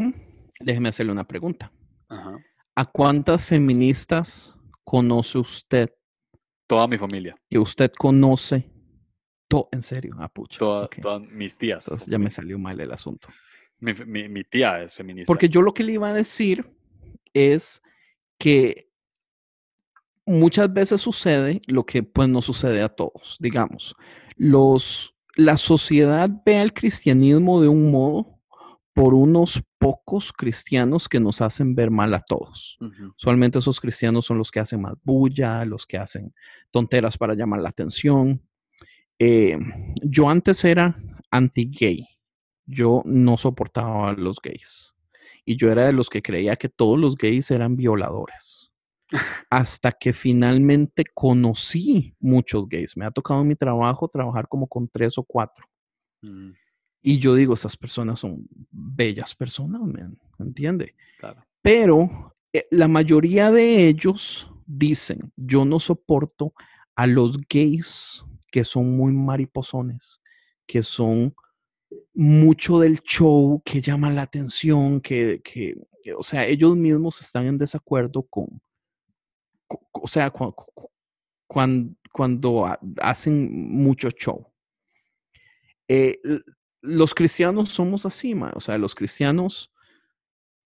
déjeme hacerle una pregunta. ¿A cuántas feministas conoce usted? Toda mi familia. Que usted conoce. en serio, ah, Todas mis tías. ya me salió mal el asunto. Mi, tía es feminista. Porque yo lo que le iba a decir es que muchas veces sucede lo que pues no sucede a todos. Digamos, los, la sociedad ve al cristianismo de un modo por unos pocos cristianos que nos hacen ver mal a todos. Usualmente esos cristianos son los que hacen más bulla, los que hacen tonteras para llamar la atención. Eh, yo antes era anti-gay yo no soportaba a los gays. Y yo era de los que creía que todos los gays eran violadores. Hasta que finalmente conocí muchos gays. Me ha tocado en mi trabajo trabajar como con tres o cuatro. Mm. Y yo digo, estas personas son bellas personas, ¿me entiende? Pero eh, la mayoría de ellos dicen, yo no soporto a los gays que son muy mariposones, que son mucho del show que llama la atención, que, o sea, ellos mismos están en desacuerdo con, o sea, cuando, cuando hacen mucho show. Eh, los cristianos somos así, o sea, los cristianos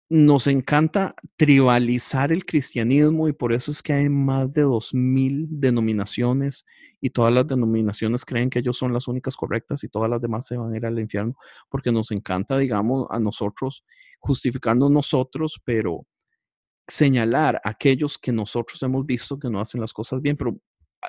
nos encanta tribalizar el cristianismo y por eso es que hay más de dos mil denominaciones y todas las denominaciones creen que ellos son las únicas correctas y todas las demás se van a ir al infierno porque nos encanta, digamos, a nosotros justificarnos nosotros, pero señalar a aquellos que nosotros hemos visto que no hacen las cosas bien, pero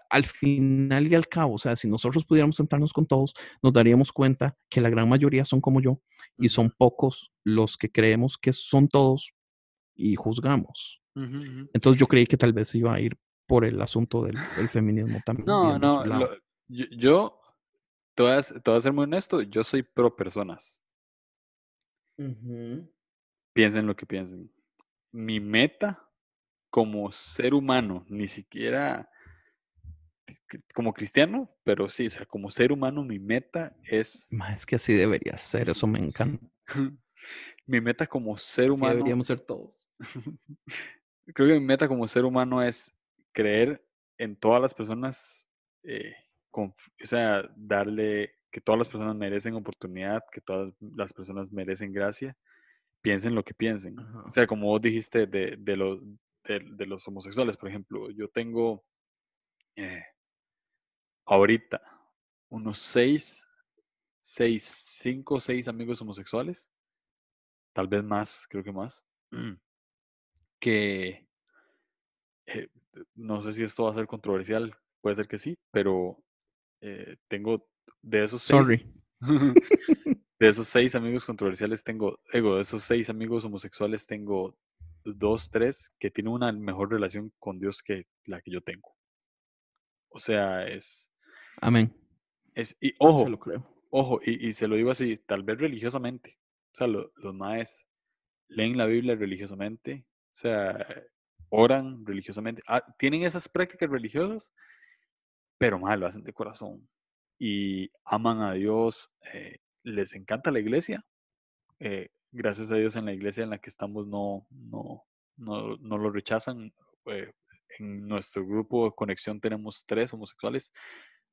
al final y al cabo, o sea, si nosotros pudiéramos sentarnos con todos, nos daríamos cuenta que la gran mayoría son como yo y son pocos los que creemos que son todos y juzgamos. Entonces yo creí que tal vez iba a ir por el asunto del, feminismo también. No, no, yo, yo te, voy a, ser muy honesto, yo soy pro personas. Piensen lo que piensen. Mi meta como ser humano, ni siquiera como cristiano, pero sí, o sea, como ser humano, mi meta es. Es que así debería ser, eso me encanta. mi meta como ser humano. deberíamos ser todos. creo que mi meta como ser humano es creer en todas las personas, eh, o sea, darle que todas las personas merecen oportunidad, que todas las personas merecen gracia, piensen lo que piensen. O sea, como vos dijiste de, de, los, de, los homosexuales, por ejemplo, yo tengo eh, ahorita unos seis, seis, cinco o seis amigos homosexuales, tal vez más, creo que más, que eh, no sé si esto va a ser controversial, puede ser que sí, pero eh, tengo de esos seis. de esos seis amigos controversiales tengo, ego, de esos seis amigos homosexuales tengo dos, tres que tienen una mejor relación con Dios que la que yo tengo. O sea, es, Amén. Es, y ojo, lo creo. ojo, y, se lo digo así, tal vez religiosamente. O sea, los maes leen la Biblia religiosamente, o sea, oran religiosamente, ah, tienen esas prácticas religiosas, pero mal lo hacen de corazón. Y aman a Dios, eh, les encanta la iglesia. Eh, gracias a Dios en la iglesia en la que estamos no, no, no, no lo rechazan. Eh, en nuestro grupo de conexión tenemos tres homosexuales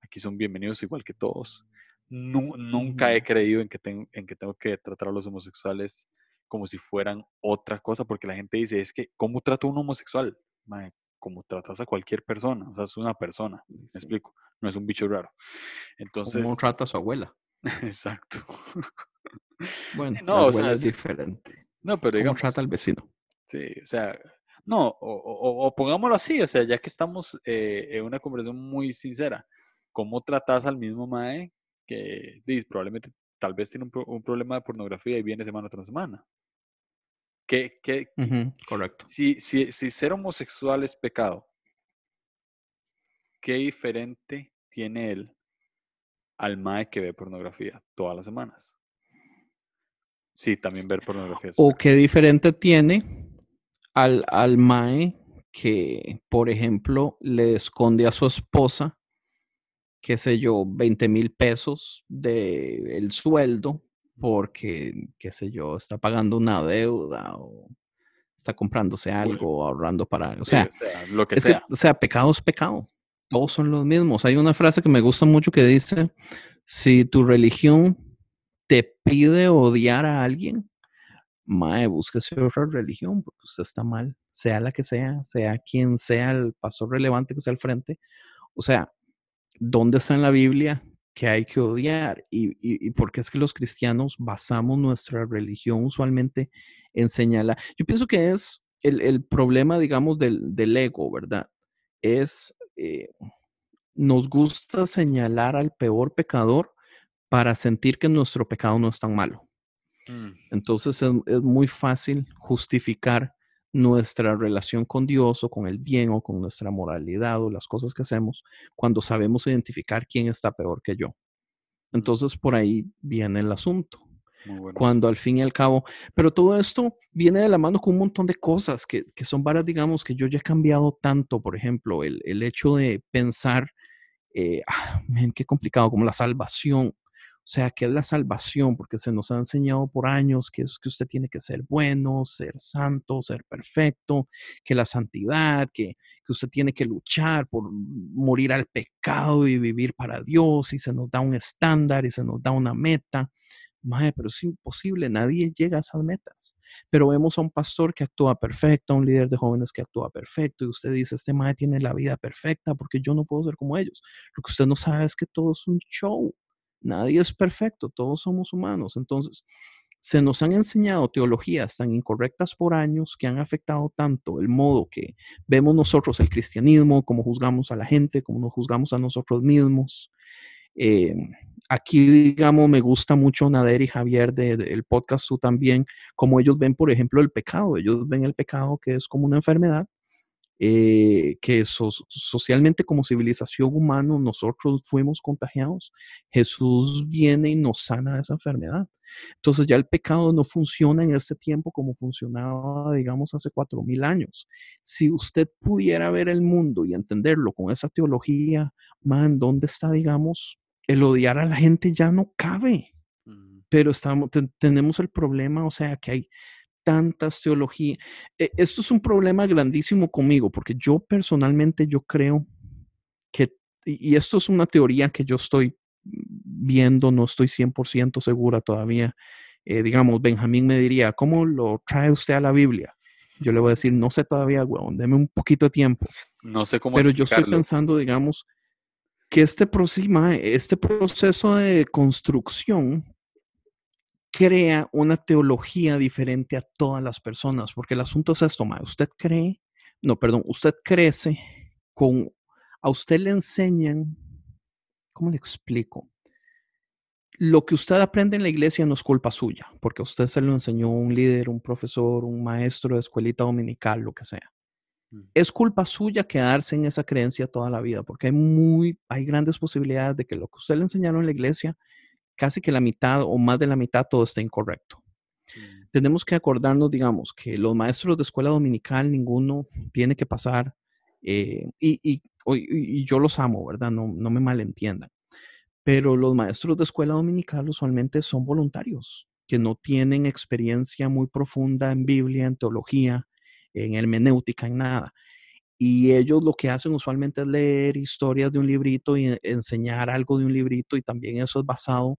aquí son bienvenidos igual que todos. nunca he creído en que, en que tengo que tratar a los homosexuales como si fueran otra cosa, porque la gente dice, es que, ¿cómo trato a un homosexual? como tratas a cualquier persona, o sea, es una persona, me explico, no es un bicho raro. Entonces... ¿Cómo trata a su abuela? Exacto. Bueno, no, o sea, es diferente. No, pero digamos... ¿Cómo trata al vecino? Sí, o sea, no, o, pongámoslo así, o sea, ya que estamos eh, en una conversación muy sincera, cómo tratas al mismo Mae que probablemente tal vez tiene un, problema de pornografía y viene semana tras semana. ¿Qué, qué, correcto. Si, si, si ser homosexual es pecado, ¿qué diferente tiene él al Mae que ve pornografía todas las semanas? Sí, también ver pornografía. ¿O qué diferente tiene al, al Mae que, por ejemplo, le esconde a su esposa qué sé yo, 20 mil pesos del el sueldo porque, qué sé yo, está pagando una deuda o está comprándose algo, ahorrando para... O sea, lo que sea. o sea, pecado es pecado. Todos son los mismos. Hay una frase que me gusta mucho que dice, si tu religión te pide odiar a alguien, mae, búsquese otra religión porque usted está mal, sea la que sea, sea quien sea el pastor relevante que sea al frente. O sea, ¿dónde está en la Biblia que hay que odiar? Y, y, por qué es que los cristianos basamos nuestra religión usualmente en señalar. Yo pienso que es el, problema, digamos, del, ego, ¿verdad? Es, eh, nos gusta señalar al peor pecador para sentir que nuestro pecado no es tan malo. Mm. Entonces es, muy fácil justificar nuestra relación con Dios o con el bien o con nuestra moralidad o las cosas que hacemos cuando sabemos identificar quién está peor que yo. Entonces por ahí viene el asunto. Cuando al fin y al cabo, pero todo esto viene de la mano con un montón de cosas que, son varias, digamos, que yo ya he cambiado tanto, por ejemplo, el, el hecho de pensar, eh, ah, qué complicado, como la salvación. Sea, que es la salvación, porque se nos ha enseñado por años que es que usted tiene que ser bueno, ser santo, ser perfecto, que la santidad, que, que usted tiene que luchar por morir al pecado y vivir para Dios, y se nos da un estándar y se nos da una meta. Mae, pero es imposible, nadie llega a esas metas. Pero vemos a un pastor que actúa perfecto, a un líder de jóvenes que actúa perfecto, y usted dice, este mae tiene la vida perfecta porque yo no puedo ser como ellos. Lo que usted no sabe es que todo es un show. Nadie es perfecto, todos somos humanos. Entonces, se nos han enseñado teologías tan incorrectas por años que han afectado tanto el modo que vemos nosotros el cristianismo, cómo juzgamos a la gente, cómo nos juzgamos a nosotros mismos. Eh, aquí, digamos, me gusta mucho Nader y Javier del de, podcast tú también, como ellos ven, por ejemplo, el pecado. Ellos ven el pecado que es como una enfermedad, eh, que so, socialmente como civilización humana nosotros fuimos contagiados. Jesús viene y nos sana de esa enfermedad. Entonces ya el pecado no funciona en este tiempo como funcionaba, digamos, hace cuatro mil años. Si usted pudiera ver el mundo y entenderlo con esa teología, man, ¿dónde está, digamos, el odiar a la gente ya no cabe. Pero estamos, te, tenemos el problema, o sea, que hay tantas teologías. E, esto es un problema grandísimo conmigo, porque yo personalmente yo creo que, y, esto es una teoría que yo estoy viendo, no estoy 100% segura todavía. Eh, digamos, Benjamín me diría, ¿cómo lo trae usted a la Biblia? Yo le voy a decir, no sé todavía, weón, deme un poquito de tiempo. No sé cómo Pero yo estoy pensando, digamos, que este, este proceso de construcción crea una teología diferente a todas las personas, porque el asunto es esto, ma, usted cree, no, perdón, usted crece con, a usted le enseñan, ¿cómo le explico? Lo que usted aprende en la iglesia no es culpa suya, porque a usted se lo enseñó un líder, un profesor, un maestro de escuelita dominical, lo que sea. Es culpa suya quedarse en esa creencia toda la vida, porque hay muy, hay grandes posibilidades de que lo que usted le enseñaron en la iglesia, casi que la mitad o más de la mitad todo esté incorrecto. Tenemos que acordarnos, digamos, que los maestros de escuela dominical, ninguno tiene que pasar, eh, y, y, y, yo los amo, ¿verdad? No, no me malentiendan. Pero los maestros de escuela dominical usualmente son voluntarios, que no tienen experiencia muy profunda en Biblia, en teología, en hermenéutica, en nada. Y ellos lo que hacen usualmente es leer historias de un librito y enseñar algo de un librito y también eso es basado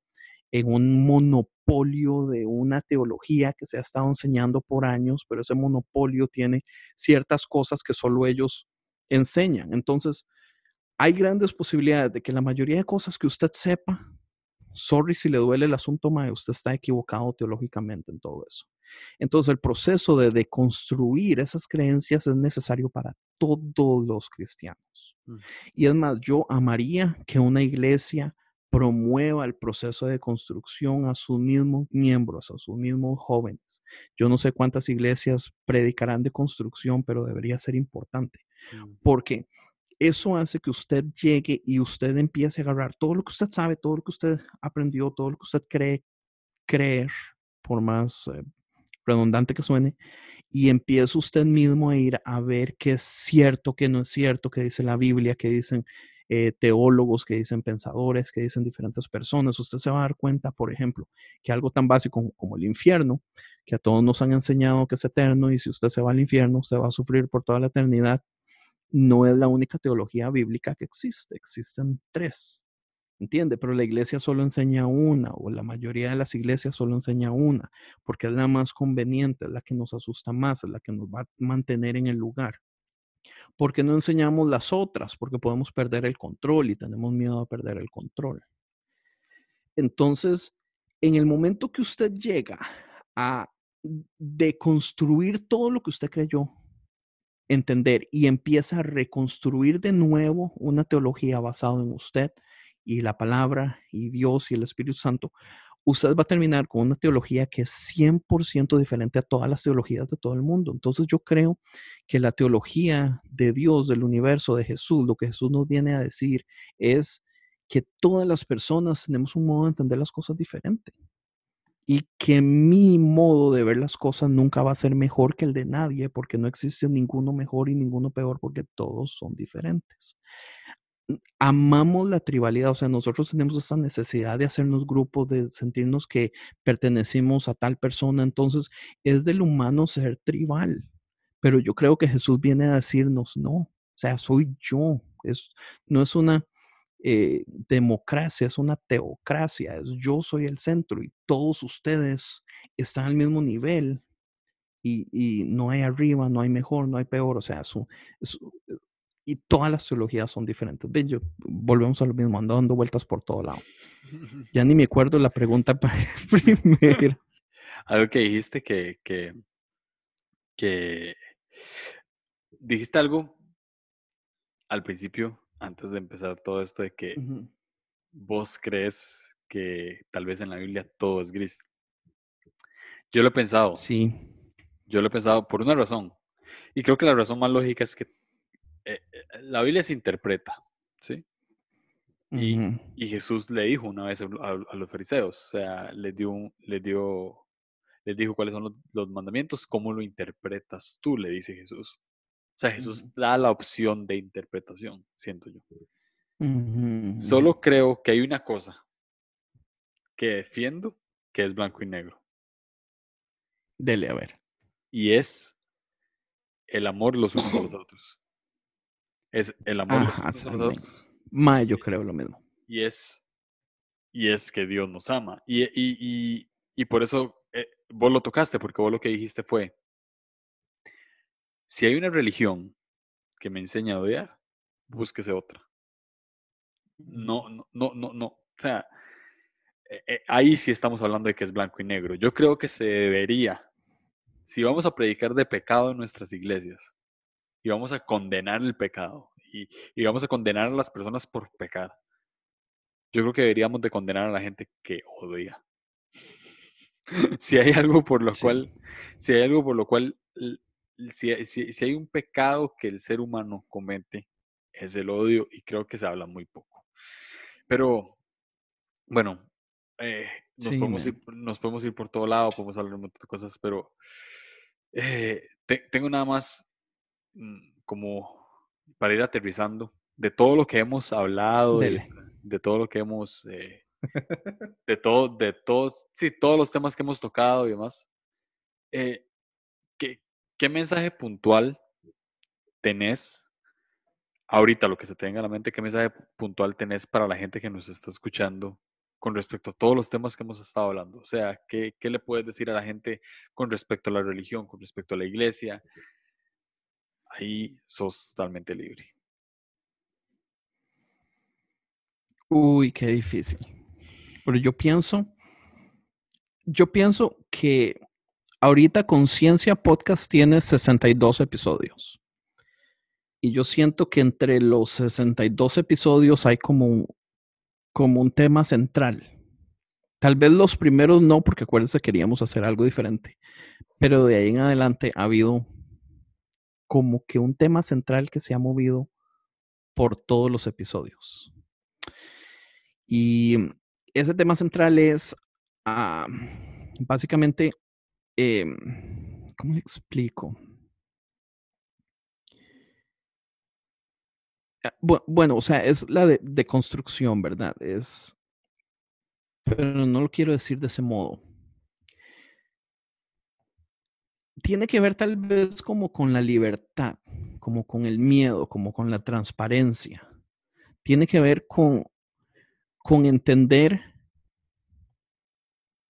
en un monopolio de una teología que se ha estado enseñando por años, pero ese monopolio tiene ciertas cosas que solo ellos enseñan. Entonces, hay grandes posibilidades de que la mayoría de cosas que usted sepa, sorry si le duele el asunto, mae, usted está equivocado teológicamente en todo eso. Entonces, el proceso de deconstruir esas creencias es necesario para todos los cristianos. Mm. Y es más, yo amaría que una iglesia promueva el proceso de construcción a sus mismos miembros, a sus mismos jóvenes. Yo no sé cuántas iglesias predicarán de construcción, pero debería ser importante, mm. porque eso hace que usted llegue y usted empiece a agarrar todo lo que usted sabe, todo lo que usted aprendió, todo lo que usted cree creer, por más eh, redundante que suene, y empieza usted mismo a ir a ver qué es cierto, qué no es cierto, qué dice la Biblia, qué dicen eh, teólogos, qué dicen pensadores, qué dicen diferentes personas. Usted se va a dar cuenta, por ejemplo, que algo tan básico como, el infierno, que a todos nos han enseñado que es eterno y si usted se va al infierno, usted va a sufrir por toda la eternidad, no es la única teología bíblica que existe, existen tres. ¿Entiende? Pero la iglesia solo enseña una, o la mayoría de las iglesias solo enseña una, porque es la más conveniente, es la que nos asusta más, es la que nos va a mantener en el lugar. ¿Por qué no enseñamos las otras? Porque podemos perder el control y tenemos miedo a perder el control. Entonces, en el momento que usted llega a deconstruir todo lo que usted creyó, entender y empieza a reconstruir de nuevo una teología basada en usted, y la palabra y Dios y el Espíritu Santo, usted va a terminar con una teología que es 100% diferente a todas las teologías de todo el mundo. Entonces yo creo que la teología de Dios, del universo, de Jesús, lo que Jesús nos viene a decir es que todas las personas tenemos un modo de entender las cosas diferente y que mi modo de ver las cosas nunca va a ser mejor que el de nadie porque no existe ninguno mejor y ninguno peor porque todos son diferentes amamos la tribalidad, o sea, nosotros tenemos esa necesidad de hacernos grupos, de sentirnos que pertenecemos a tal persona, entonces es del humano ser tribal, pero yo creo que Jesús viene a decirnos, no, o sea, soy yo, es, no es una eh, democracia, es una teocracia, es yo soy el centro y todos ustedes están al mismo nivel y, no hay arriba, no hay mejor, no hay peor, o sea, eso, y todas las teologías son diferentes. Ven, yo, volvemos a lo mismo, ando dando vueltas por todo lado. Ya ni me acuerdo la pregunta primero. Algo que dijiste que, que, que dijiste algo al principio, antes de empezar todo esto, de que vos crees que tal vez en la Biblia todo es gris. Yo lo he pensado. Sí. Yo lo he pensado por una razón. Y creo que la razón más lógica es que eh, eh, la Biblia se interpreta, ¿sí? Y, Jesús le dijo una vez a, los fariseos, o sea, les dio, les dio, les dijo cuáles son los, mandamientos, cómo lo interpretas tú, le dice Jesús. O sea, Jesús da la opción de interpretación, siento yo. Solo creo que hay una cosa que defiendo, que es blanco y negro. Dele a ver. Y es el amor los unos a los otros. Es el amor. Más yo creo lo mismo. Y es, y es que Dios nos ama. Y, y, y, y por eso eh, vos lo tocaste, porque vos lo que dijiste fue, si hay una religión que me enseña a odiar, búsquese otra. No, no, no, no, no. O sea, eh, eh, ahí sí estamos hablando de que es blanco y negro. Yo creo que se debería, si vamos a predicar de pecado en nuestras iglesias, y vamos a condenar el pecado y, vamos a condenar a las personas por pecar. Yo creo que deberíamos de condenar a la gente que odia. si hay algo por lo cual, si hay algo por lo cual, si, si, hay un pecado que el ser humano comete, es el odio y creo que se habla muy poco. Pero, bueno, eh, nos, podemos ir, nos, podemos ir, por todo lado, podemos hablar un montón de cosas, pero eh, tengo nada más como para ir aterrizando, de todo lo que hemos hablado, de, todo lo que hemos, eh, de todo, de todos, sí, todos los temas que hemos tocado y demás, eh, ¿qué, ¿qué, mensaje puntual tenés ahorita, lo que se tenga en la mente, qué mensaje puntual tenés para la gente que nos está escuchando con respecto a todos los temas que hemos estado hablando? O sea, ¿qué, qué le puedes decir a la gente con respecto a la religión, con respecto a la iglesia, ahí sos totalmente libre. Uy, qué difícil. Pero yo pienso, yo pienso que ahorita Conciencia Podcast tiene 62 episodios. Y yo siento que entre los 62 episodios hay como un, como un tema central. Tal vez los primeros no, porque acuérdense, queríamos hacer algo diferente. Pero de ahí en adelante ha habido como que un tema central que se ha movido por todos los episodios. Y ese tema central es ah, básicamente, em, ¿cómo le explico? Ah, bueno, o sea, es la de, de construcción, ¿verdad? Es, pero no lo quiero decir de ese modo. Tiene que ver tal vez como con la libertad, como con el miedo, como con la transparencia. Tiene que ver con, con entender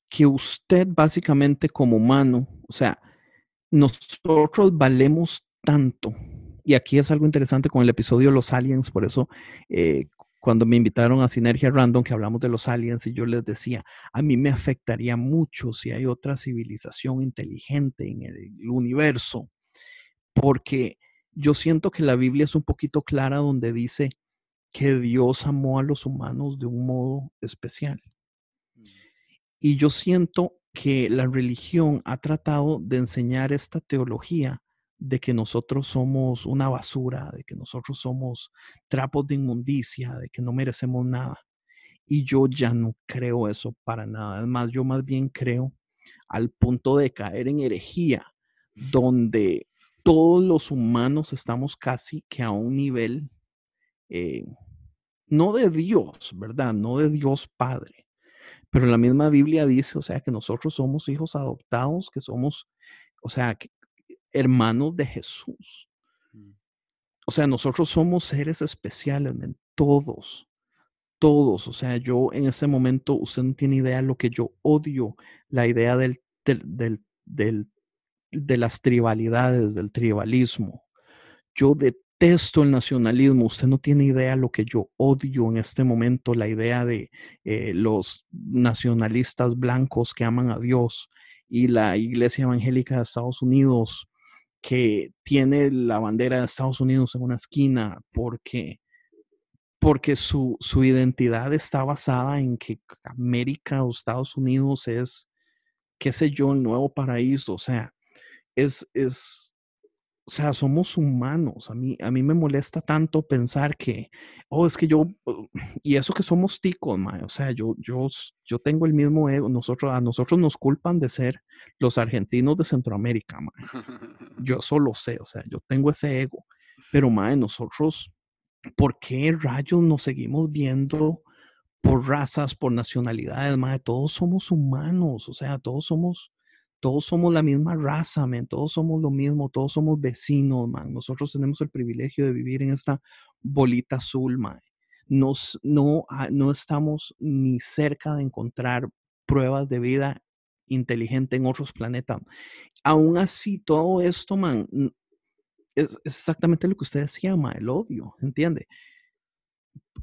que usted básicamente como humano, o sea, nosotros valemos tanto. Y aquí es algo interesante con el episodio los aliens, por eso eh, cuando me invitaron a Sinergia Random, que hablamos de los aliens, y yo les decía, a mí me afectaría mucho si hay otra civilización inteligente en el universo, porque yo siento que la Biblia es un poquito clara donde dice que Dios amó a los humanos de un modo especial. Mm. Y yo siento que la religión ha tratado de enseñar esta teología de que nosotros somos una basura, de que nosotros somos trapos de inmundicia, de que no merecemos nada. Y yo ya no creo eso para nada. Es más, yo más bien creo al punto de caer en herejía, donde todos los humanos estamos casi que a un nivel, eh, no de Dios, ¿verdad? No de Dios Padre. Pero la misma Biblia dice, o sea, que nosotros somos hijos adoptados, que somos, o sea, hermanos de Jesús. Mm. O sea, nosotros somos seres especiales, todos, todos. O sea, yo en ese momento, usted no tiene idea de lo que yo odio, la idea del, del, del, de las tribalidades, del tribalismo. Yo detesto el nacionalismo. Usted no tiene idea lo que yo odio en este momento, la idea de eh, los nacionalistas blancos que aman a Dios y la Iglesia Evangélica de Estados Unidos que tiene la bandera de Estados Unidos en una esquina porque porque su, su, identidad está basada en que América o Estados Unidos es, qué sé yo, el nuevo paraíso. O sea, es, es, o sea, somos humanos. A mí, a mí me molesta tanto pensar que, oh, es que yo, y eso que somos ticos, mae. O sea, yo, yo, yo tengo el mismo ego. Nosotros, a nosotros nos culpan de ser los argentinos de Centroamérica, mae. Yo solo sé, o sea, yo tengo ese ego. Pero, mae, nosotros ¿por qué rayos nos seguimos viendo por razas, por nacionalidades, madre? Todos somos humanos, o sea, todos somos, todos somos la misma raza, man. todos somos lo mismo, todos somos vecinos, man. Nosotros tenemos el privilegio de vivir en esta bolita azul, man. Nos, no, ah, no estamos ni cerca de encontrar pruebas de vida inteligente en otros planetas. Aún así, todo esto, man, es, exactamente lo que usted decía, el odio, ¿entiende?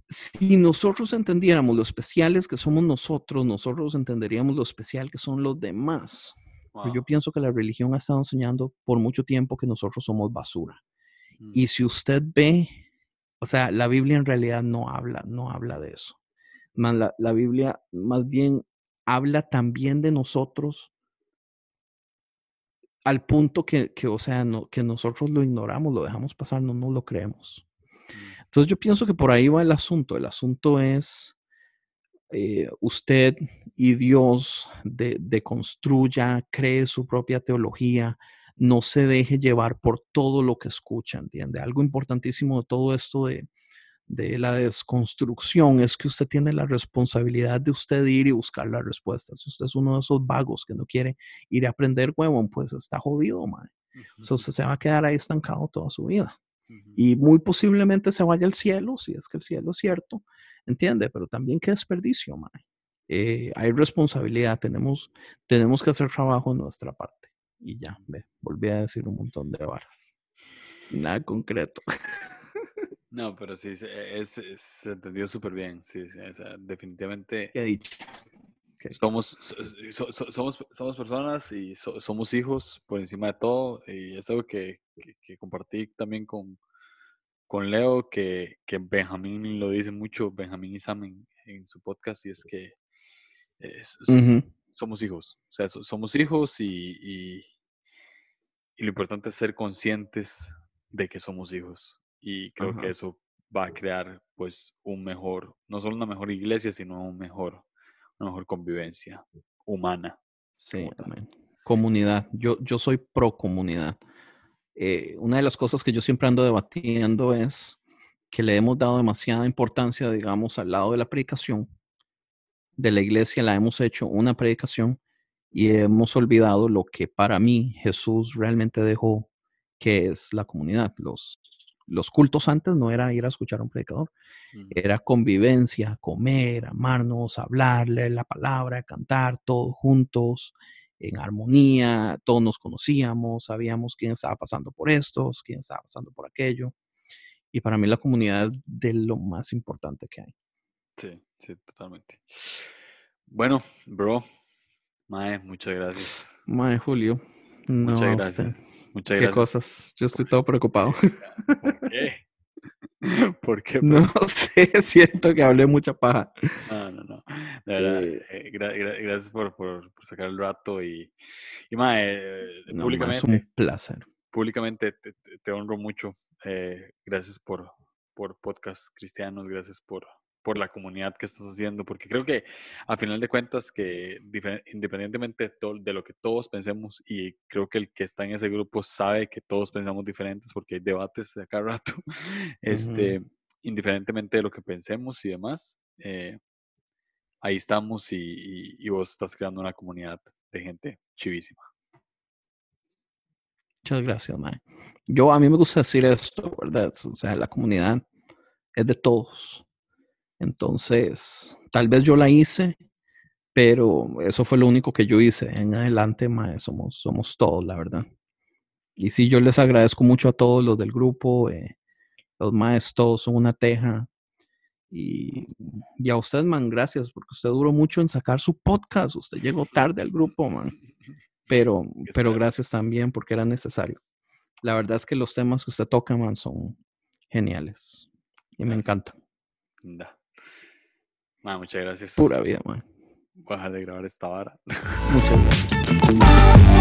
Si nosotros entendiéramos lo especiales que somos nosotros, nosotros entenderíamos lo especial que son los demás. Yo pienso que la religión ha estado enseñando por mucho tiempo que nosotros somos basura. Mm. Y si usted ve, o sea, la Biblia en realidad no habla, no habla de eso. la, la Biblia más bien habla también de nosotros al punto que, o sea, no, que nosotros lo ignoramos, lo dejamos pasar, no nos lo creemos. Mm. Entonces yo pienso que por ahí va el asunto. El asunto es eh, usted y Dios deconstruya, de cree su propia teología, no se deje llevar por todo lo que escucha, ¿entiende? Algo importantísimo de todo esto de, de la desconstrucción es que usted tiene la responsabilidad de usted ir y buscar las respuestas. Si usted es uno de esos vagos que no quiere ir a aprender huevón, pues está jodido, man. Entonces se va a quedar ahí estancado toda su vida. Y muy posiblemente se vaya al cielo, si es que el cielo es cierto, ¿entiende? Pero también qué desperdicio, man. Eh, hay responsabilidad, tenemos, tenemos que hacer trabajo en nuestra parte. Y ya, ve, volví a decir un montón de varas. Nada concreto. No, pero sí, es, se entendió súper bien. Sí, definitivamente. ¿Qué dicho? Somos, somos, somos personas y somos hijos por encima de todo. Y es algo que, que, compartí también con, con Leo, que, que, Benjamín lo dice mucho, Benjamín y Sam en, su podcast, y es que somos hijos. O sea, somos hijos y, y, y lo importante es ser conscientes de que somos hijos y creo que eso va a crear pues un mejor, no solo una mejor iglesia, sino un mejor, una mejor convivencia humana. Sí, también. Comunidad. Yo, yo soy pro comunidad. Eh, una de las cosas que yo siempre ando debatiendo es que le hemos dado demasiada importancia, digamos, al lado de la predicación. De la iglesia la hemos hecho una predicación y hemos olvidado lo que para mí Jesús realmente dejó, que es la comunidad, los, los cultos antes no era ir a escuchar a un predicador, era convivencia, comer, amarnos, hablarle la palabra, cantar todos juntos, en armonía, todos nos conocíamos, sabíamos quién estaba pasando por estos, quién estaba pasando por aquello. Y para mí la comunidad es de lo más importante que hay. Sí, sí, totalmente. Bueno, bro, Mae, muchas gracias. Mae, Julio. muchas gracias. Muchas ¿Qué cosas? Yo estoy todo preocupado. ¿Por qué? ¿Por qué? No sé, siento que hablé mucha paja. No, no, no. De verdad, eh, eh, gracias por, por, sacar el rato y, y eh, públicamente. es un placer. Públicamente te, te honro mucho. gracias por, por podcast cristianos, gracias por, por la comunidad que estás haciendo, porque creo que a final de cuentas que independientemente de, lo que todos pensemos, y creo que el que está en ese grupo sabe que todos pensamos diferentes porque hay debates de cada rato, este, indiferentemente de lo que pensemos y demás, eh, ahí estamos y, vos estás creando una comunidad de gente chivísima. Muchas gracias, Mae. Yo, a mí me gusta decir esto, ¿verdad? O sea, la comunidad es de todos. Entonces, tal vez yo la hice, pero eso fue lo único que yo hice. En adelante, Mae, somos, somos todos, la verdad. Y sí, yo les agradezco mucho a todos los del grupo. Eh, los maestros todos son una teja. Y, y, a usted, man, gracias, porque usted duró mucho en sacar su podcast. Usted llegó tarde al grupo, man. Pero, pero gracias también porque era necesario. La verdad es que los temas que usted toca, man, son geniales. Y me encanta. muchas gracias. Pura vida, man. Voy a dejar de grabar esta vara. Muchas gracias.